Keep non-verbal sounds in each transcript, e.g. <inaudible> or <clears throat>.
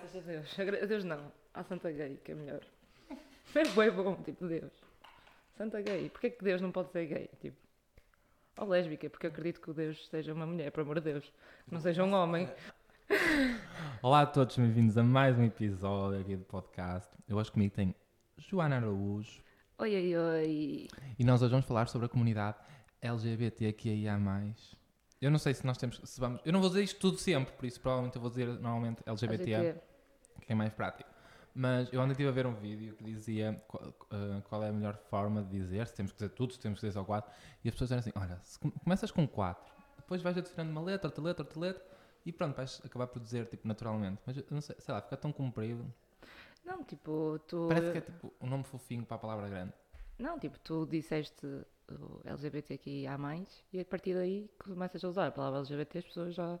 graças a Deus. A Deus não. À Santa Gay, que é melhor. <laughs> É bem bom, tipo, Deus. Santa Gay. Porquê que Deus não pode ser gay? Tipo, ou lésbica, porque eu acredito que o Deus seja uma mulher, por amor de Deus. Que não seja um homem. <laughs> Olá a todos, bem-vindos a mais um episódio aqui do podcast. Eu hoje comigo tem Joana Araújo Oi, oi, oi. e nós hoje vamos falar sobre a comunidade LGBTQIA+. Eu não sei se nós temos, se vamos, eu não vou dizer isto tudo sempre, por isso provavelmente eu vou dizer normalmente LGBT, LGBT. Que é mais prático. Mas eu ontem estive a ver um vídeo que dizia qual, eh, qual é a melhor forma de dizer, se temos que dizer tudo, se temos que dizer só quatro, e as pessoas dizem assim, olha, se com- começas com quatro, depois vais adicionando uma letra, outra letra, outra letra, e pronto, vais acabar por dizer, tipo, naturalmente. Mas não sei, sei lá, fica tão comprido. Não, tipo, tu. Parece que é tipo um nome fofinho para a palavra grande. Não, tipo, tu disseste o LGBTQIA, e a partir daí começas a usar a palavra LGBT, as pessoas já,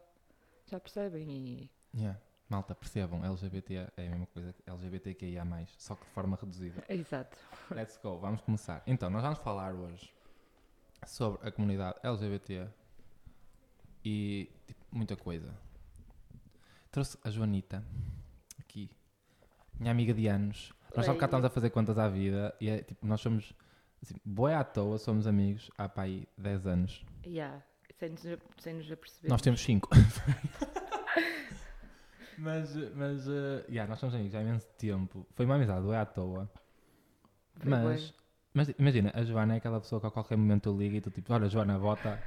já percebem. E Yeah. Malta, percebam, LGBT é a mesma coisa que LGBTQIA+, só que de forma reduzida. Exato. Let's go, vamos começar. Então, nós vamos falar hoje sobre a comunidade LGBT e tipo, muita coisa. Trouxe a Joanita aqui, minha amiga de anos. Nós Oi. estamos a fazer contas à vida e é tipo, nós somos, assim, boé à toa, somos amigos há pá aí 10 anos. Yeah. Sem nos, sem nos aperceber. Nós temos 5. <laughs> mas, mas, uh, yeah, nós somos amigos há imenso tempo. Foi uma amizade, boé à toa. Foi Mas, bué. mas imagina, a Joana é aquela pessoa que a qualquer momento eu ligo e tu tipo, olha Joana, bota.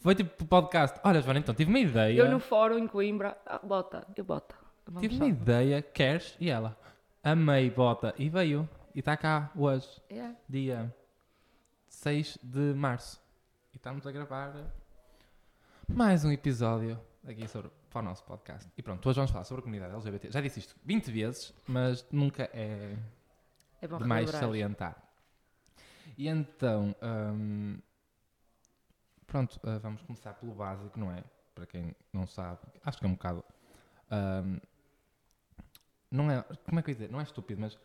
Foi tipo podcast, olha Joana, então tive uma ideia. Eu no fórum em Coimbra, ah, bota, eu bota. Vamos Tive lá. uma ideia, queres? E ela, amei, bota. E veio. E está cá hoje, Yeah. dia 6 de março. E estamos a gravar mais um episódio aqui sobre, para o nosso podcast. E pronto, hoje vamos falar sobre a comunidade LGBT. Já disse isto 20 vezes, mas nunca é É demais relembrar. salientar. E então, hum, pronto, ah, vamos começar pelo básico, não é? Para quem não sabe, acho que é um bocado. hum, não é, como é que eu ia dizer? Não é estúpido, mas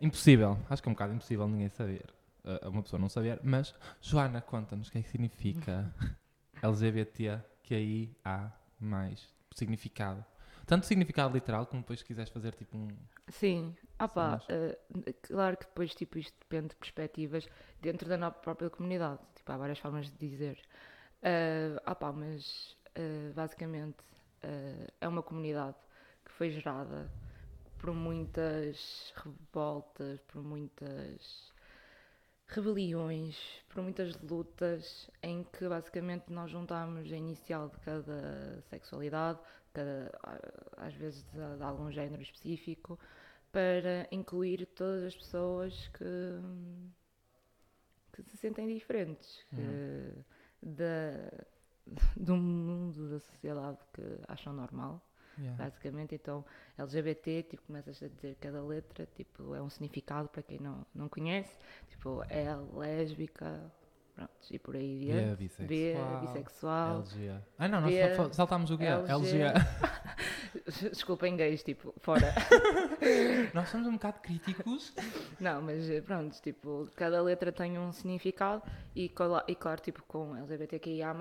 impossível. Acho que é um bocado impossível ninguém saber. ah, uma pessoa não saber, mas Joana, conta-nos o que é que significa <laughs> LGBTQIA mais significado. Tanto significado literal como depois se quiseres fazer tipo um. Sim, ah eh, claro que depois tipo, isto depende de perspectivas dentro da nossa própria comunidade. Tipo, há várias formas de dizer. Ah pá, mas eh, basicamente eh, é uma comunidade que foi gerada por muitas revoltas, por muitas rebeliões, por muitas lutas em que basicamente nós juntamos a inicial de cada sexualidade, cada, às vezes de, de algum género específico, para incluir todas as pessoas que, que se sentem diferentes que, da, <laughs> do mundo da sociedade que acham normal basicamente. Então, LGBT, tipo, começas a dizer cada letra, tipo, é um significado para quem não, não conhece, tipo, é lésbica, pronto, e por aí B, adiante. bissexual. B, bissexual. LG. Ah, não, nós B, saltámos o G. LG. LG. <laughs> Desculpem gays, tipo, fora. <laughs> nós somos um bocado críticos. não, mas eh, pronto, tipo, cada letra tem um significado e, e claro, tipo, com LGBTQIA+,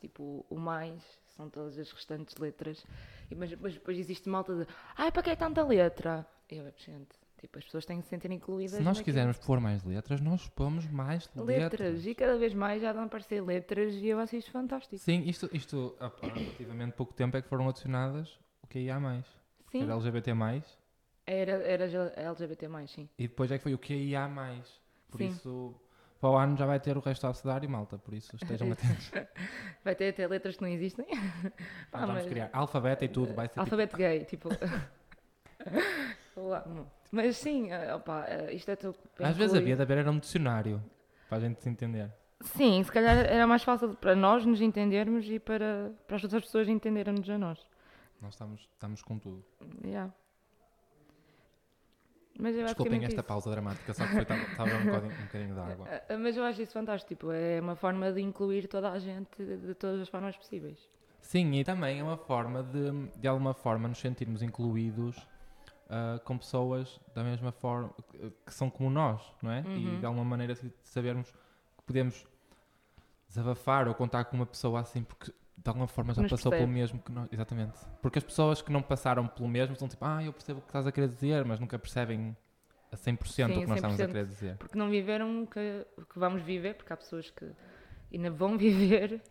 tipo, o mais são todas as restantes letras. E, mas depois, depois existe malta de, ai, para que é tanta letra? Eu, gente, tipo, as pessoas têm que se sentir incluídas Se nós naquilo. quisermos pôr mais letras, nós pomos mais letras. letras. E cada vez mais já dão a aparecer letras e eu acho isto fantástico. Sim, isto, isto há há relativamente pouco tempo é que foram adicionadas o que ia mais. Sim, Era LGBT era, era LGBT+, sim. e depois é que foi o que ia mais. Por Sim. isso, para o ano já vai ter o resto a abecedário, malta. Por isso, estejam <laughs> atentos. Vai ter até letras que não existem. <laughs> Pá, vamos mas- criar alfabeto e tudo. Vai ser tipo, Alfabeto gay, tipo. <laughs> Lá, não. Mas sim, eh, opa, eh, isto é tudo. às vezes havia de haver era um dicionário. Para a gente se entender. Sim, se calhar era mais fácil para nós nos entendermos e para, para as outras pessoas entenderem-nos a nós. Nós estamos, estamos com tudo. Yeah. Mas é Desculpem basicamente esta isso. pausa dramática, só que estava um bocadinho, um bocadinho de água. Eh, <laughs> Mas eu acho isso fantástico, tipo, é uma forma de incluir toda a gente de, todas as formas possíveis. Sim, e também é uma forma de, de alguma forma, nos sentirmos incluídos ah, com pessoas da mesma forma, que, que são como nós, não é? E Uhum. de alguma maneira sabermos que podemos desabafar ou contar com uma pessoa assim, porque de alguma forma já Nos passou pelo percebe. mesmo que nós. Exatamente. Porque as pessoas que não passaram pelo mesmo estão tipo, ah, eu percebo o que estás a querer dizer, mas nunca percebem a 100% o Sim, que nós estamos a 100%. querer dizer. Porque não viveram o que, o que vamos viver, porque há pessoas que ainda vão <laughs> viver,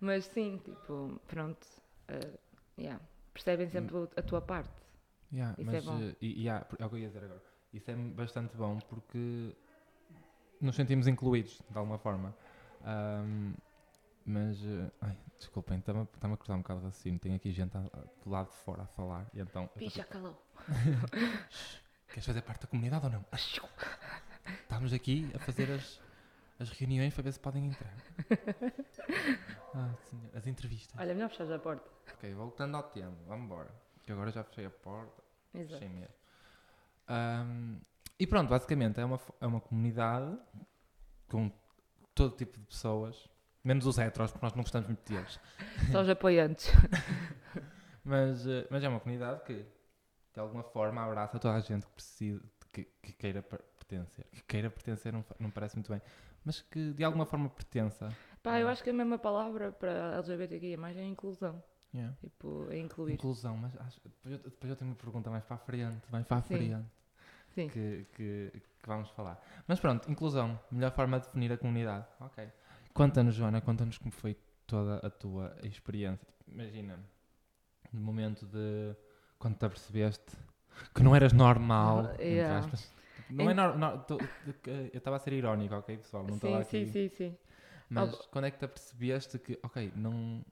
mas sim, tipo, pronto, eh, yeah, percebem sempre o- a tua parte. Yeah, Isso é mas, bom. eh, e, yeah, é o que eu ia dizer agora. Isso é bastante bom porque nos sentimos incluídos, de alguma forma. Ahm, mas, eh, ai, desculpem, está-me a cortar um bocado o raciocínio. Tenho aqui gente a- a- do lado de fora a falar. E então, eu tô Picha, calou. <laughs> Queres fazer parte da comunidade ou não? Estamos aqui a fazer as, as reuniões para ver se podem entrar. <laughs> Ah, as entrevistas. Olha, melhor fechar a porta. Ok, voltando ao tema, vamos embora. Que agora já fechei a porta, Exato. fechei mesmo. Ahm, e pronto, basicamente é uma, é uma comunidade com todo tipo de pessoas, menos os heteros, porque nós não gostamos muito deles. Só os apoiantes. <laughs> Mas, eh, mas é uma comunidade que, de alguma forma, abraça toda a gente que precisa, que, que queira per- pertencer. Que queira pertencer não, não parece muito bem, mas que de alguma forma pertença. Pá, eu acho que a mesma palavra para LGBTQIA mais é inclusão. Yeah. Tipo, é incluir. Inclusão, mas acho- depois, eu, depois eu tenho uma pergunta mais para a frente, mais para a Sim. frente, Sim. que, que, que vamos falar. Mas pronto, inclusão, melhor forma de definir a comunidade. Ok. Conta-nos, Joana, conta-nos como foi toda a tua experiência. Tipo, Imagina, no momento de quando te apercebeste que não eras normal, entre yeah. aspas. Não é normal, eu estava a ser irónico, ok, pessoal? Não estava Sim, aqui. sim, sim, sim. Mas quando é que te apercebeste que, ok, não,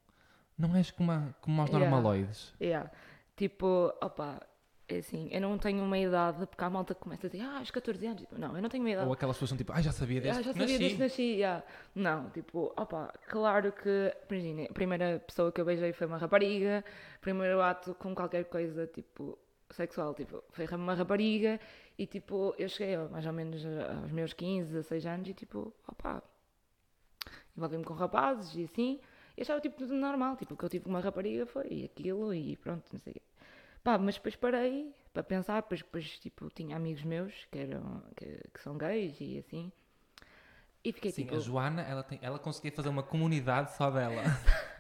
não és como, a- como aos Yeah. normaloides? Yeah. Tipo, opa, assim, eu não tenho uma idade, porque há malta que começa a dizer, ah, aos 14 anos. Tipo, Não, eu não tenho uma idade. Ou aquelas pessoas são tipo, ah, já sabia desde Ah, já que sabia desde que nasci, yeah. Não, tipo, opa, claro que, imagina, a primeira pessoa que eu beijei foi uma rapariga, primeiro ato com qualquer coisa, tipo, sexual, tipo, foi uma rapariga, e tipo, eu cheguei ó, mais ou menos a- aos meus 15, 16 anos, e tipo, opa, envolvi-me com rapazes, e assim, e achava, tipo, tudo normal, tipo, o que eu tive com uma rapariga foi aquilo, e pronto, não sei o quê. Pá, mas depois parei para pensar, depois, depois tipo, tinha amigos meus que, eram, que, que são gays e assim. E fiquei Sim, tipo, a Joana, ela, tem, ela conseguia fazer uma comunidade só dela.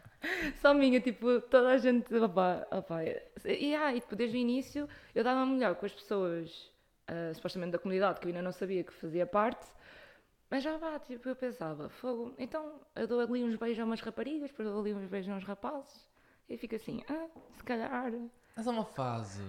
<laughs> só minha, tipo, toda a gente, opá, opá. E, ah, e tipo, desde o início eu dava-me melhor com as pessoas, ah, supostamente da comunidade, que eu ainda não sabia que fazia parte. Mas já vá, tipo, eu pensava, fogo, então eu dou ali uns beijos a umas raparigas, depois dou ali uns beijos a uns rapazes. E fico assim, ah, se calhar. Mas é uma fase.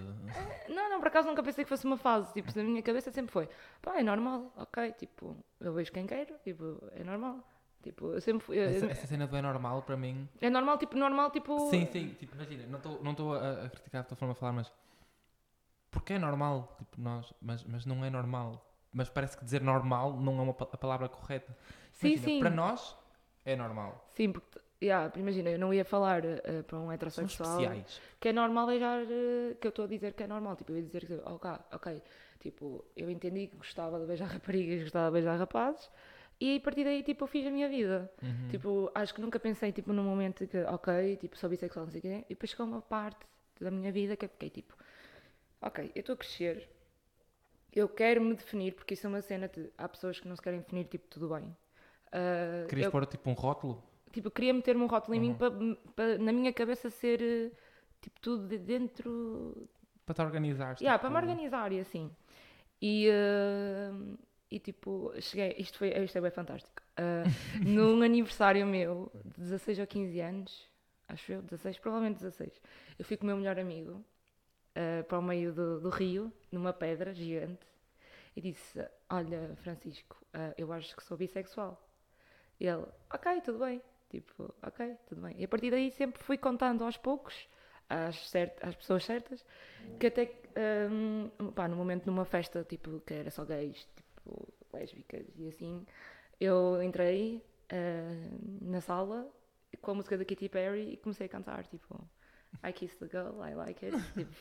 Não, não, por acaso nunca pensei que fosse uma fase. Tipo, na minha cabeça sempre foi, pá, é normal, ok, tipo, eu vejo quem quero, tipo, é normal. Tipo, eu sempre fui. eu- Essa, essa cena do é normal para mim. É normal, tipo, normal, tipo. Sim, sim, tipo, imagina, não estou não a, a criticar a tua forma de falar, mas. Porque é normal, tipo, nós. Mas, mas não é normal. Mas parece que dizer normal não é uma, a palavra correta. Sim, Imagina, sim. Para nós, é normal. Sim, porque, yeah, imagina, eu não ia falar eh, para um heterossexual que é normal beijar, eh, que eu estou a dizer que é normal. Tipo, eu ia dizer que, ok, ok, tipo, eu entendi que gostava de beijar <laughs> raparigas, gostava de beijar rapazes, e a partir daí, tipo, eu fiz a minha vida. Uhum. Tipo, acho que nunca pensei, tipo, num momento que, ok, tipo, sou bissexual, não sei o quê, e depois chegou uma parte da minha vida que eu fiquei, tipo, ok, eu estou a crescer, eu quero me definir, porque isso é uma cena de, há pessoas que não se querem definir, tipo, tudo bem. Ah, Querias eu, pôr tipo um rótulo? Tipo, eu queria meter-me um rótulo em mim Uhum. para, para, na minha cabeça, ser, eh, tipo, tudo de dentro Para te organizares. Yeah, tipo, para me organizar e assim. E, eh, e tipo, cheguei, isto, foi, isto é bem fantástico. Eh, num <laughs> aniversário meu, de 16 ou 15 anos, acho eu, 16, provavelmente 16, eu fui com o meu melhor amigo eh, para o meio do, do rio, numa pedra gigante, e disse: Olha, Francisco, eu acho que sou bissexual. E ele: Ok, tudo bem. Tipo, ok, tudo bem. E a partir daí sempre fui contando aos poucos, às, cert às pessoas certas, que até hum, pá, no momento numa festa tipo que era só gays, tipo lésbicas e assim, eu entrei ah, na sala com a música da Katy Perry e comecei a cantar tipo I kissed the girl, I like it. <laughs> tipo,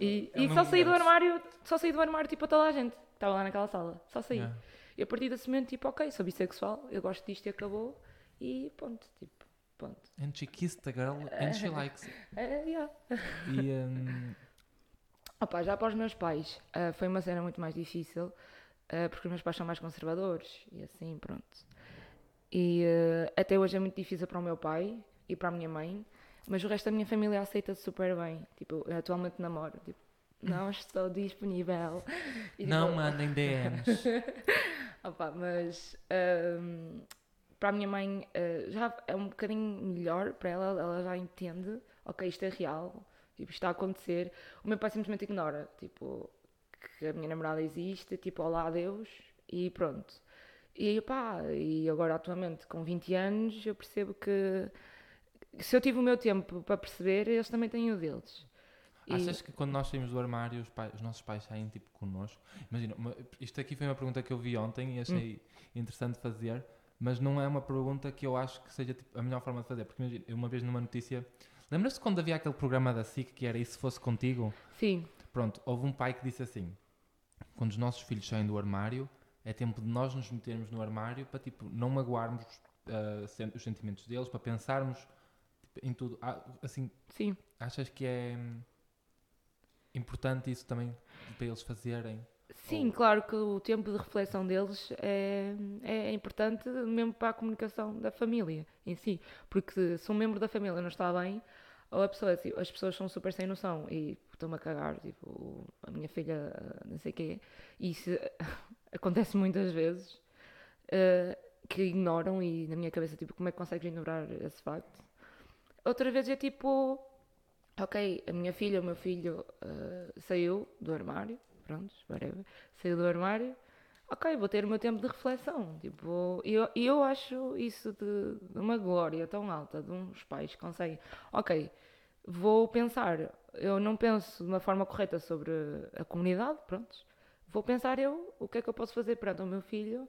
e é e um só saí do armário, só saí do armário tipo a toda a gente que estava lá naquela sala, só saí. Yeah. E a partir desse momento, tipo, ok, sou bissexual, eu gosto disto e acabou. E ponto, tipo, ponto. And she kissed the girl and <laughs> she likes it. É, yeah. E, <laughs> hum, Opa, já para os meus pais ah, foi uma cena muito mais difícil, ah, porque os meus pais são mais conservadores e assim, pronto. E ah, até hoje é muito difícil para o meu pai, e para a minha mãe, mas o resto da minha família aceita super bem. Tipo, eu atualmente namoro. Tipo, não <laughs> estou disponível. E, Não tipo, mandem DMs. Opa, mas hum, para a minha mãe uh, já é um bocadinho melhor para ela, ela já entende, ok, isto é real, tipo, isto está a acontecer. O meu pai simplesmente ignora, tipo, que a minha namorada existe, tipo, olá adeus e pronto. E pá, e agora atualmente com 20 anos eu percebo que se eu tive o meu tempo para perceber, eles também têm o deles. E- Achas que quando nós saímos do armário, os, pais- os nossos pais saem tipo connosco? Imagina, uma- isto aqui foi uma pergunta que eu vi ontem e achei interessante fazer, mas não é uma pergunta que eu acho que seja tipo, a melhor forma de fazer. Porque imagina, uma vez numa notícia. Lembras-te quando havia aquele programa da SIC que era E se fosse contigo? Sim, Pronto, houve um pai que disse assim: quando os nossos filhos saem do armário, é tempo de nós nos metermos no armário para tipo, não magoarmos sen- os sentimentos deles, para pensarmos tipo, em tudo. Ah, assim, sim. Achas que é hum, importante isso também para eles fazerem? Sim, Ou- claro que o tempo de reflexão deles é, é importante mesmo para a comunicação da família em si. Porque se um membro da família não está bem, ou a pessoa, tipo, as pessoas são super sem noção e estão-me a cagar, tipo, a minha filha, não sei o quê, e isso <laughs> acontece muitas vezes, eh, que ignoram e na minha cabeça, tipo, como é que consegues ignorar esse facto? Outra vez é tipo, ok, a minha filha, o meu filho eh, saiu do armário, pronto, whatever, saiu do armário, ok, vou ter o meu tempo de reflexão. Tipo, e eu, eu acho isso de, de uma glória tão alta de uns pais que conseguem, ok, vou pensar, eu não penso de uma forma correta sobre a comunidade, pronto, vou pensar eu o que é que eu posso fazer perante o meu filho.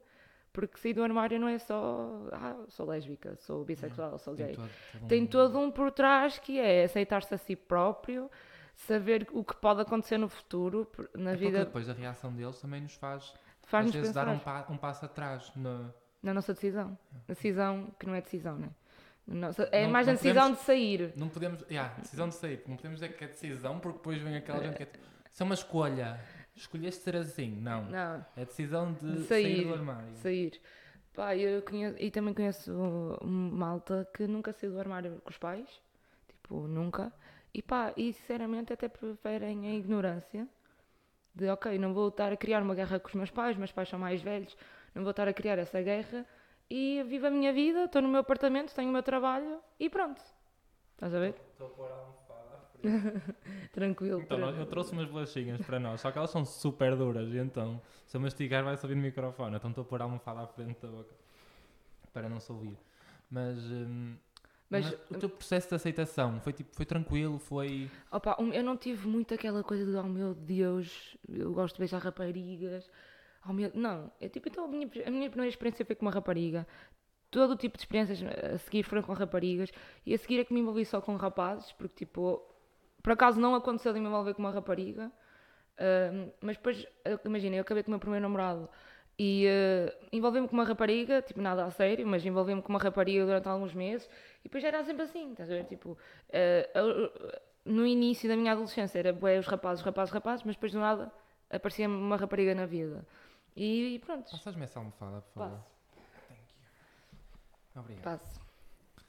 Porque sair do armário não é só, ah, sou lésbica, sou bissexual, sou gay Tem todo, todo tem um- todo um por trás que é aceitar-se a si próprio, saber o que pode acontecer no futuro, na É vida depois a reação deles também nos faz, às faz-nos vezes, pensar dar um, pa- um passo atrás. No... na nossa decisão. A decisão que não é decisão, né? Nossa, é Não- mais não a decisão podemos- de sair. Não podemos. Yeah, decisão de sair. Não podemos dizer que é decisão porque depois vem aquela gente que é. tipo, Isso é uma escolha. Escolheste ser assim. Não. Não, É decisão de, De sair. sair. do armário. sair. Pá, eu conheço, e também conheço malta que nunca saiu do armário com os pais, tipo, nunca. E pá, e sinceramente até preferem a ignorância de, ok, não vou estar a criar uma guerra com os meus pais, meus pais são mais velhos, não vou estar a criar essa guerra e vivo a minha vida, estou no meu apartamento, tenho o meu trabalho e pronto. Estás a ver? Estou a pôr a almofada à frente. <laughs> Tranquilo. Então, tranquilo. eu trouxe umas bolachinhas para nós, só que elas são super duras, e então, se eu mastigar vai subir no microfone, então estou a pôr a almofada à frente da boca para não se ouvir. Mas, hum, Mas- mas o teu processo de aceitação foi tipo, foi tranquilo, foi. Opa, eu não tive muito aquela coisa de, oh meu Deus, eu gosto de beijar raparigas. Oh meu... Não, é tipo, então a minha, a minha primeira experiência foi com uma rapariga. Todo o tipo de experiências a seguir foram com raparigas. E a seguir é que me envolvi só com rapazes, porque tipo, por acaso não aconteceu de me envolver com uma rapariga. Ahm, mas depois, imagina, eu acabei com o meu primeiro namorado e eh, envolvi-me com uma rapariga, tipo, nada a sério, mas envolvi-me com uma rapariga durante alguns meses e depois era sempre assim, estás a ver? Tipo, eh, eu- no início da minha adolescência era bué, os rapazes, os rapazes, os rapazes, mas depois do nada aparecia-me uma rapariga na vida. E, pronto, Passas-me essa almofada, por favor. passo, Thank you. Obrigado. passo.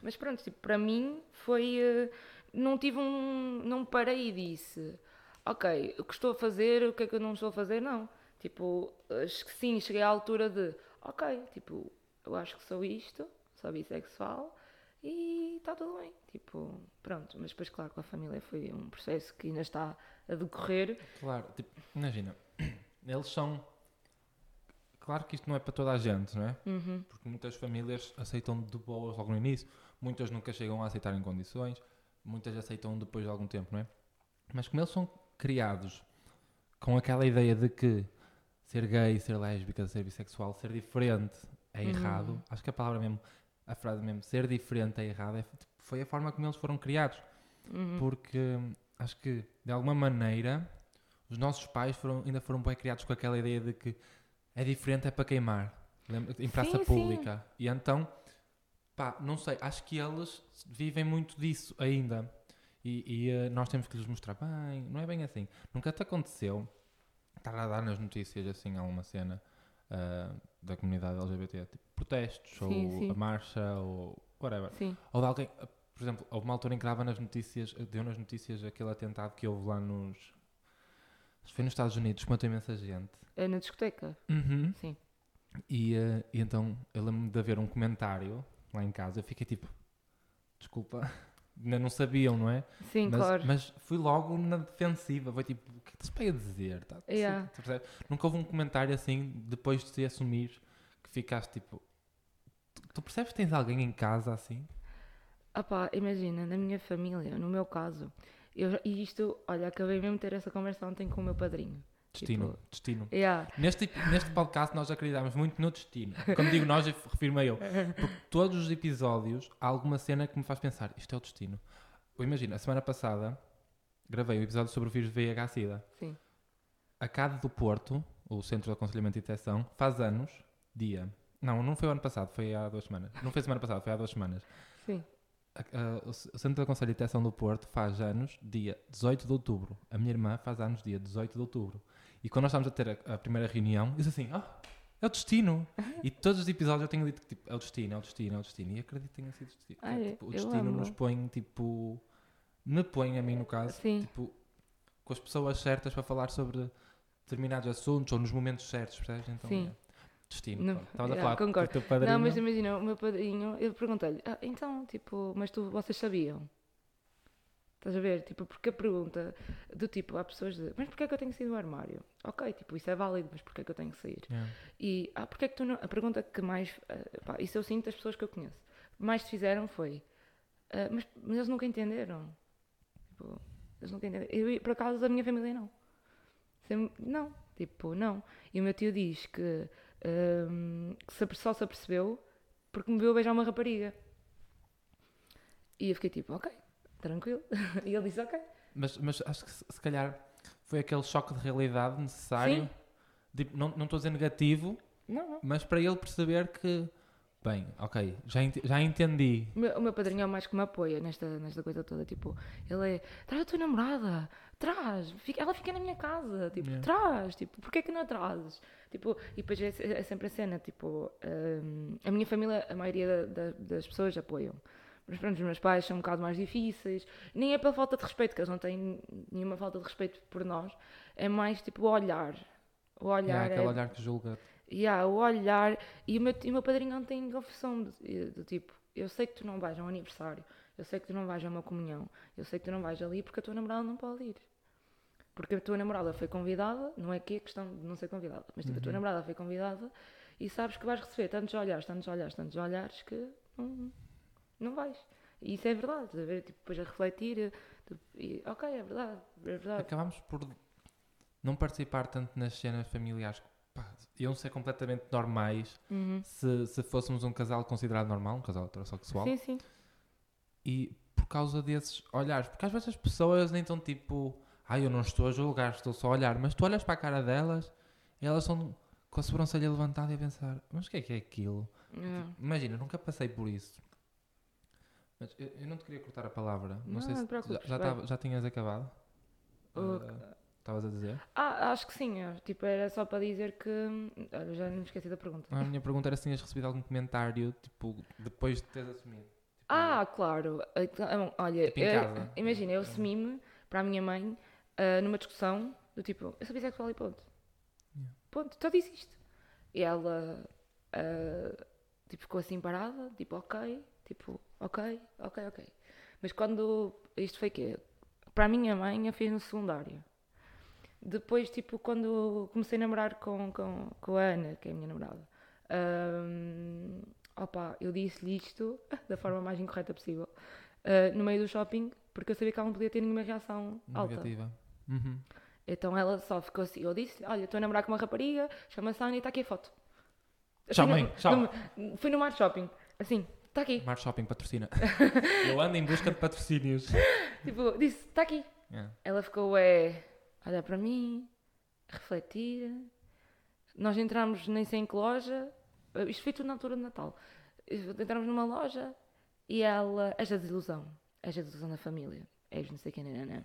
Mas pronto, tipo, para mim foi. eh, não tive um. Não parei e disse, ok, o que estou a fazer, o que é que eu não estou a fazer, não. Tipo, acho que sim, cheguei à altura de, ok, tipo, eu acho que sou isto, sou bissexual e está tudo bem. Tipo, pronto. Mas depois, claro, com a família foi um processo que ainda está a decorrer. Claro, tipo, imagina, <clears throat> eles são. Claro que isto não é para toda a gente, não é? Uhum. Porque muitas famílias aceitam de boas logo no início, muitas nunca chegam a aceitar em condições, muitas aceitam depois de algum tempo, não é? Mas como eles são criados com aquela ideia de que ser gay, ser lésbica, ser bissexual, ser diferente é Uhum. errado, acho que a palavra mesmo, a frase mesmo, ser diferente é errado, é, tipo, foi a forma como eles foram criados. Uhum. Porque hum, acho que, de alguma maneira, os nossos pais foram, ainda foram bem criados com aquela ideia de que é diferente, é para queimar. Lembra? Em praça Sim, pública. E então, pá, não sei, acho que eles vivem muito disso ainda. E, e, eh, nós temos que lhes mostrar bem, não é bem assim. Nunca te aconteceu estar a dar nas notícias assim alguma cena ah, da comunidade LGBT, tipo protestos, Sim, ou sim. a marcha, ou whatever. Sim. Ou de alguém, por exemplo, houve uma altura em que dava nas notícias, deu nas notícias aquele atentado que houve lá nos. Foi nos Estados Unidos, que matou imensa gente. É na discoteca. Uhum. Sim. E, eh, e então eu lembro-me de haver um comentário lá em casa. Eu fiquei tipo, desculpa, <laughs> ainda não sabiam, não é? Sim, mas, claro. mas fui logo na defensiva. Foi tipo, o que é que para a dizer? Tá, Yeah. Nunca houve um comentário assim, depois de te assumir, que ficaste tipo. Tu, tu percebes que tens alguém em casa assim? Ah pá, imagina, na minha família, no meu caso, eu, e isto, olha, acabei mesmo de ter essa conversa ontem com o meu padrinho. Destino, Tipo- destino. Yeah. Neste, neste podcast nós acreditamos muito no destino. Quando digo nós, eu refiro-me a eu. Porque todos os episódios há alguma cena que me faz pensar, isto é o destino. Ou imagina, a semana passada gravei um episódio sobre o vírus VIH-Sida. Sim. A CAD do Porto, o Centro de Aconselhamento e Detecção, faz anos, dia. Não, não foi o ano passado, foi há duas semanas. Não foi semana passada, foi há duas semanas. Sim. A- a- o o Centro de Aconselho e Detecção do Porto faz anos dia 18 de outubro. A minha irmã faz anos dia 18 de outubro. E quando nós estávamos a ter a, a primeira reunião, disse assim: Ah, é o destino. e todos os episódios eu tenho dito que tipo, é o destino, é o destino, é o destino. E acredito que tenha sido o destino. Ai, Tipo, o eu destino amo. nos põe, tipo. Me põe a mim, no caso, Sim. tipo, com as pessoas certas para falar sobre determinados assuntos ou nos momentos certos, percebes? Então, Sim. é, destino. Estavas a falar concordo. teu padrinho. Não, mas imagina, o meu padrinho, eu perguntei-lhe, ah, então, tipo, mas tu, vocês sabiam? Estás a ver? Tipo, porque a pergunta do tipo, há pessoas de, mas porquê é que eu tenho que sair do armário? Ok, tipo, isso é válido, mas porquê é que eu tenho que sair? Yeah. E, ah, porque é que tu não... A pergunta que mais, ah, pá, isso eu sinto das pessoas que eu conheço, mais te fizeram foi, ah, mas, mas eles nunca entenderam. Tipo, eles nunca entenderam. Eu, por acaso, da minha família, não. Sem- Não, tipo, não. E o meu tio diz que, hum, que só se apercebeu porque me viu beijar uma rapariga. E eu fiquei tipo, ok, tranquilo. <laughs> E ele disse, ok. Mas, mas acho que se, se calhar foi aquele choque de realidade necessário. Sim. Tipo, não não estou a dizer negativo, Não, não. mas para ele perceber que, bem, ok, já, ente- já entendi. O meu, o meu padrinho é o mais que me apoia nesta, nesta coisa toda. Tipo, ele é, traz a tua namorada, traz, fica- ela fica na minha casa, tipo, Yeah. traz, tipo, porquê que não a trazes? Tipo, e depois é, é sempre a cena, tipo, hum, a minha família, a maioria da- da- das pessoas apoiam. Mas pronto, os meus pais são um bocado mais difíceis. Nem é pela falta de respeito, que eles não têm nenhuma falta de respeito por nós. É mais tipo o olhar. O olhar Yeah, aquele é olhar que julga. Yeah, o olhar. E o meu, e o meu padrinho não tem confissão do, tipo: eu sei que tu não vais a um aniversário, eu sei que tu não vais a uma comunhão, eu sei que tu não vais ali porque a tua namorada não pode ir. Porque a tua namorada foi convidada, não é que é questão de não ser convidada, mas tipo, a tua Uhum. namorada foi convidada e sabes que vais receber tantos olhares, tantos olhares, tantos olhares que não, não vais. E isso é verdade, estás a ver? Tipo, depois a refletir, tipo, e, ok, é verdade, é verdade. Acabamos por não participar tanto nas cenas familiares que pá, iam ser completamente normais Uhum. se, se fôssemos um casal considerado normal, um casal heterossexual. Sim, sim. E por causa desses olhares, porque às vezes as pessoas nem estão tipo, ai, eu não estou a julgar, estou só a olhar, mas tu olhas para a cara delas e elas estão com a sobrancelha levantada e a pensar, mas o que é que é aquilo? Yeah. Imagina, eu nunca passei por isso. Mas eu, eu não te queria cortar a palavra. Não, Não, sei não se já, já, tava- já tinhas acabado. Ah, Estavas a dizer? Ah, acho que sim. é, Tipo, era só para dizer que. Olha, já não me esqueci da pergunta. A minha pergunta era se tinhas recebido algum comentário, tipo, depois de teres assumido. Tipo, Ah, claro. Então, olha, Tipo eu- imagina, eu É. assumi-me para a minha mãe ah, numa discussão do tipo, eu sou bissexual e ponto. Yeah. Ponto, só disse isto. E ela ah, tipo, ficou assim parada, tipo, ok, tipo, ok, ok, ok. Mas quando. Isto foi quê? Para a minha mãe, eu fiz no secundário. Depois, tipo, quando comecei a namorar com, com, com a Ana, que é a minha namorada, hum, opa, eu disse-lhe isto <laughs> da forma mais incorreta possível, ah, no meio do shopping, porque eu sabia que ela não podia ter nenhuma reação alta. Negativa. Uhum. Então ela só ficou assim. Eu disse: Olha, estou a namorar com uma rapariga, chama-se Ana e está aqui a foto. Tchau, no- mãe, tchau. Fui no Mar Shopping, assim, está aqui. Mar Shopping patrocina. <laughs> eu ando em busca de patrocínios. Tipo, disse: Está aqui. Yeah. Ela ficou é, a olhar para mim, a refletir. Nós entramos nem sei em que loja. Isto foi tudo na altura de Natal. Entramos numa loja e ela. És a desilusão. És a desilusão da família. És não sei quem, nananã.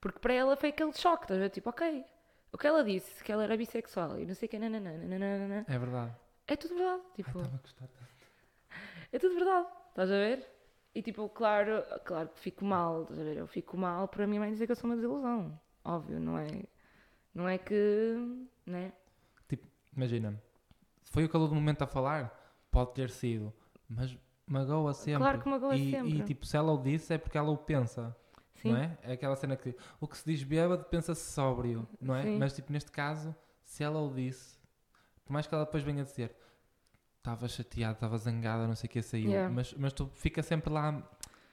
Porque para ela foi aquele choque. Estás a ver? Tipo, ok. O que ela disse, que ela era bissexual e não sei quem, nananã, nananã, É verdade. é tudo verdade. Ai, Tipo, estava a gostar tanto. É tudo verdade. Estás a ver? E tipo, claro, claro que fico mal, estás a ver? Eu fico mal para a minha mãe dizer que eu sou uma desilusão. Óbvio, não é? Não é que. Né? Imagina, foi o calor do momento a falar? Pode ter sido, mas magoa sempre. Claro que magoa e, sempre. E tipo, se ela o disse é porque ela o pensa, Sim. não é? É aquela cena que o que se diz bêbado pensa-se sóbrio, não é? Sim. Mas tipo, neste caso, se ela o disse, por mais que ela depois venha dizer estava chateada, estava zangada, não sei o que saiu, Yeah. mas, mas tu fica sempre lá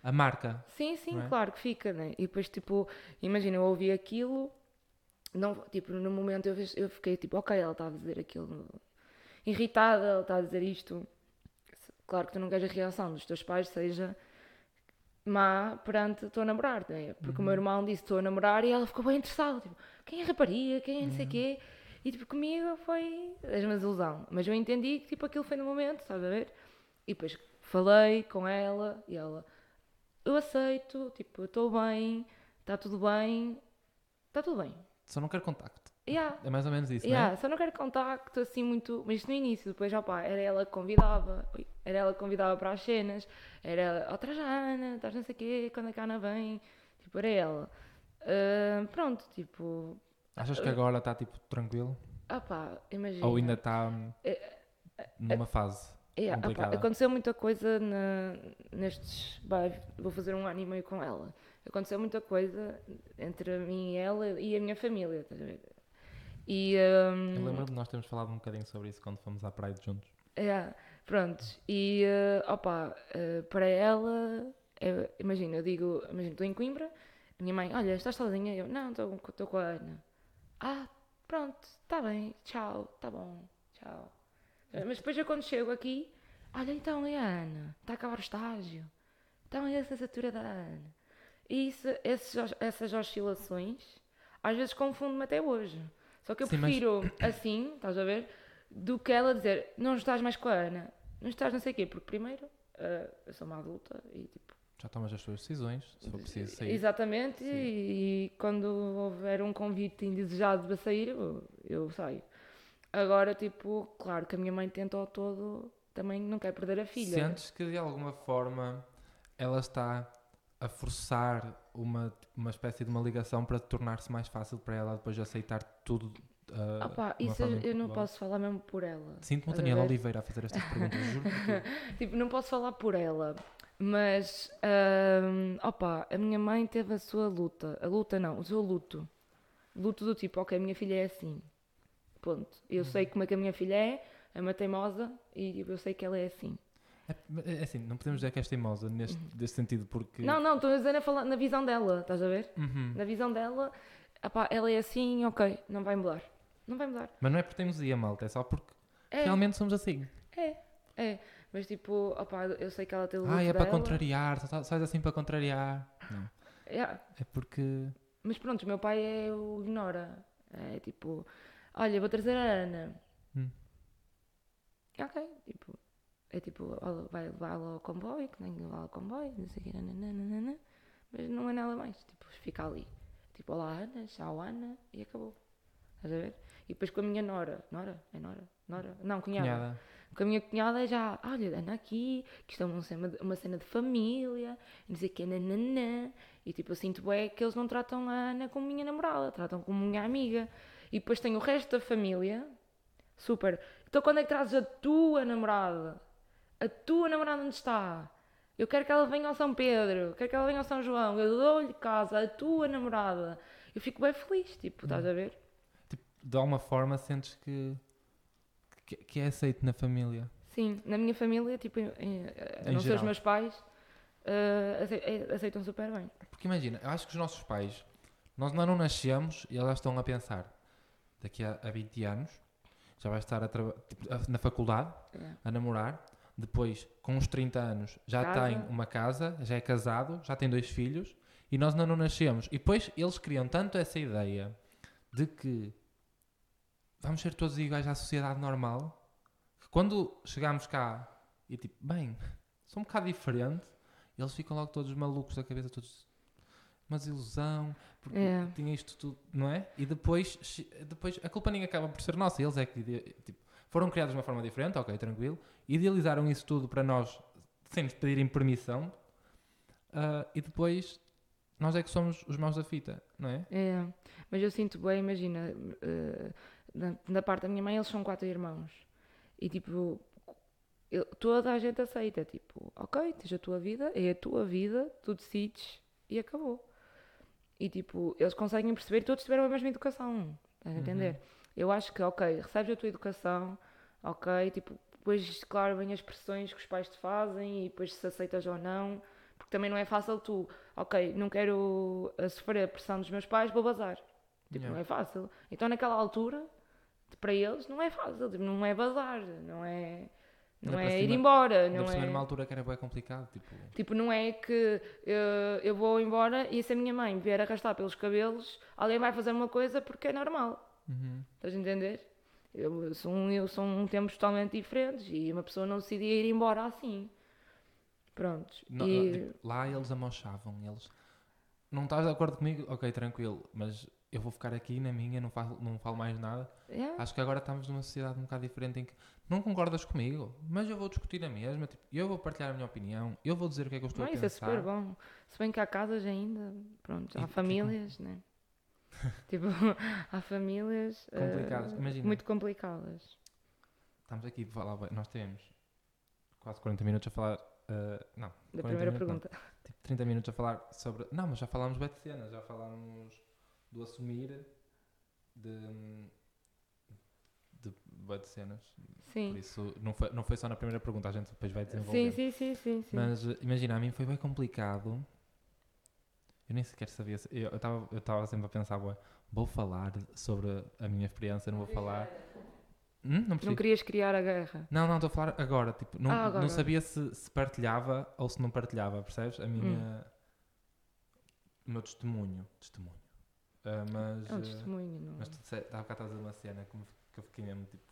a marca. Sim, sim, é? claro que fica, né? E depois, tipo, imagina, eu ouvi aquilo, não, tipo, no momento eu, eu fiquei tipo, ok, ela está a dizer aquilo, irritada, ela está a dizer isto. Claro que tu não queres a reação dos teus pais seja má perante estou a namorar, né? Porque o meu irmão disse estou a namorar e ela ficou bem interessada, tipo, quem é a rapariga, quem é não sei o quê. E tipo, comigo foi uma desilusão. Mas eu entendi que tipo, aquilo foi no momento, estás a ver? E depois falei com ela e ela, eu aceito, tipo, eu estou bem, está tudo bem, está tudo bem. Só não quero contacto. Yeah. É mais ou menos isso, Yeah, só não quero contacto assim muito. Mas isto no início, depois, opá, era ela que convidava, era ela que convidava para as cenas, era ela, ó, traz a Ana, não sei o quê, quando é que a Ana vem, tipo, era ela. Ah, pronto, tipo, não é? Achas que agora está tipo tranquilo? opá, imagina. Ou ainda está hum, numa fase Yeah, opá, complicada? aconteceu muita coisa na- nestes. vai, vou fazer um ano e meio com ela. Aconteceu muita coisa entre mim e ela e a minha família, estás a ver? E. hum, Eu lembro de nós termos falado um bocadinho sobre isso quando fomos à praia juntos. É, pronto. E, eh, opa, eh, para ela, eh, imagina, eu digo, imagina, estou em Coimbra, a minha mãe, olha, estás sozinha? Eu, não, estou estou com a Ana. Ah, pronto, está bem, tchau, está bom, tchau. Eh, Mas depois eu quando chego aqui, olha, então e a Ana? Está a acabar o estágio? Então e a licenciatura da Ana? E isso, esses essas oscilações, às vezes confundo-me até hoje. Só que eu Sim, mas- prefiro assim, estás a ver? do que ela dizer não estás mais com a Ana, não estás não sei o quê, porque primeiro eh, eu sou uma adulta e tipo. Já tomas as tuas decisões, se for preciso sair. Exatamente, e, e quando houver um convite indesejado para sair, eu, eu saio. Agora, tipo, claro que a minha mãe tenta ao todo, também não quer perder a filha. Sentes que de alguma forma ela está a forçar uma, uma espécie de uma ligação para tornar-se mais fácil para ela depois de aceitar tudo. de uma isso eu não posso falar mesmo por ela. Sinto-me o Estás a Daniel ver? Oliveira a fazer estas perguntas, juro <laughs> Tipo, não posso falar por ela, mas ahm, opa, a minha mãe teve a sua luta. A luta não, o seu luto. Luto do tipo, ok, a minha filha é assim. Ponto. Eu Uhum. sei como é que a minha filha é, é uma teimosa e eu sei que ela é assim. É, é assim, não podemos dizer que és teimosa neste deste sentido, porque. Uhum. Não, não, estou a dizer na, na visão dela, estás a ver? Uhum. Na visão dela, opá, ela é assim, ok, não vai mudar. Não vai mudar. Mas não é por teimosia, malta, é só porque É, realmente somos assim. é, é. Mas tipo, opá, eu sei que ela tem o luto Ah, é para contrariar, só és assim para contrariar. Não. Yeah. É porque. Mas pronto, o meu pai é o ignora. É tipo, olha, vou trazer a Ana. Hum. Ok, tipo, é tipo, vai levá-la ao comboio, que nem levar ao comboio, não sei o quê, nananana, mas não é nada mais. Tipo, fica ali. Tipo, olá Ana, tchau Ana, e acabou. Estás a ver? E depois com a minha nora, nora? É nora? Nora? Não, cunhada. Cunhada. Com a minha cunhada é já, olha, anda aqui, que isto é uma cena, uma cena de família, não sei o que, nananã. E tipo, eu sinto é que eles não tratam a Ana como minha namorada, tratam como minha amiga. E depois tem o resto da família, super. Então quando é que trazes a tua namorada? A tua namorada onde está? Eu quero que ela venha ao São Pedro, quero que ela venha ao São João, eu dou-lhe casa, a tua namorada. Eu fico bem feliz, tipo, estás a ver? Tipo, de alguma forma sentes que, que, que é aceito na família. Sim, na minha família, tipo, em, em- a não ser os meus pais, eh, aceitam super bem. Porque imagina, eu acho que os nossos pais, nós ainda não nascemos e eles já estão a pensar, daqui a, a 20 anos, já vai estar a tipo, a- na faculdade, É. a namorar, depois, com uns 30 anos, já Casa. tem uma casa, já é casado, já tem dois filhos, e nós ainda não nascemos. E depois eles criam tanto essa ideia de que vamos ser todos iguais à sociedade normal, que quando chegamos cá e tipo, bem, <laughs> sou um bocado diferente, eles ficam logo todos malucos da cabeça, todos uma desilusão, porque É. tinha isto tudo, não é? E depois, depois a culpa nem acaba por ser nossa, eles é que tipo, foram criados de uma forma diferente, ok, tranquilo, idealizaram isso tudo para nós sem nos pedirem permissão, ah, e depois nós é que somos os maus da fita, não é? É, mas eu sinto bem, imagina, eh, da, da parte da minha mãe eles são quatro irmãos. E tipo, eu- toda a gente aceita, tipo, ok, tens a tua vida, é a tua vida, tu decides e acabou. E tipo, eles conseguem perceber que todos tiveram a mesma educação, estás a entender? Eu acho que, ok, recebes a tua educação, ok, tipo, depois, claro, vêm as pressões que os pais te fazem e depois se aceitas ou não, porque também não é fácil tu, ok, não quero eh, sofrer a pressão dos meus pais, vou bazar. Tipo, Yeah. não é fácil. Então, naquela altura, para eles, não é fácil, tipo, não é bazar, não é, não é ir cima- embora, não é... numa altura que era bem complicado, tipo... Tipo, não é que eh, eu vou embora e se a minha mãe vier arrastar pelos cabelos, alguém vai fazer uma coisa porque é normal. Uhum. Estás a entender? Eu, são, eu, são tempos totalmente diferentes e uma pessoa não decidia ir embora assim. Prontos. Não, e, tipo, lá eles amochavam, eles... Não estás de acordo comigo? Ok, tranquilo, mas eu vou ficar aqui na minha, não falo, não falo mais nada. yeah, Acho que agora estamos numa sociedade um bocado diferente em que não concordas comigo, mas eu vou discutir a mesma, tipo, eu vou partilhar a minha opinião, eu vou dizer o que é que eu estou não, a isso é pensar. super bom. Se bem que há casas ainda, pronto, E há que- famílias, né? <laughs> tipo, há famílias eh, Complicadas, imagina. muito complicadas. Estamos aqui a falar, nós temos quase 40 minutos a falar, eh, não, Da 40 primeira minutos não. pergunta. tipo 30 minutos a falar sobre, não, mas já falámos bem de cenas, já falámos do assumir, de, de de cenas, por Sim. isso não foi, não foi só na primeira pergunta, a gente depois vai Sim, desenvolver. sim, sim, sim, sim. Mas eh, imagina, a mim foi bem complicado. Eu nem sequer sabia. se- Eu estava eu estava sempre a pensar, "Bué, vou falar sobre a minha experiência, não vou falar. Hum? Não Não querias criar a guerra. Não, não, estou a falar agora. Tipo, não, Ah, agora. não sabia se, se partilhava ou se não partilhava, percebes? A minha. O meu testemunho. Testemunho. Ah, mas. É um eh, testemunho, não mas tu disse- há bocado estás a dizer uma cena que, me- que eu fiquei mesmo tipo.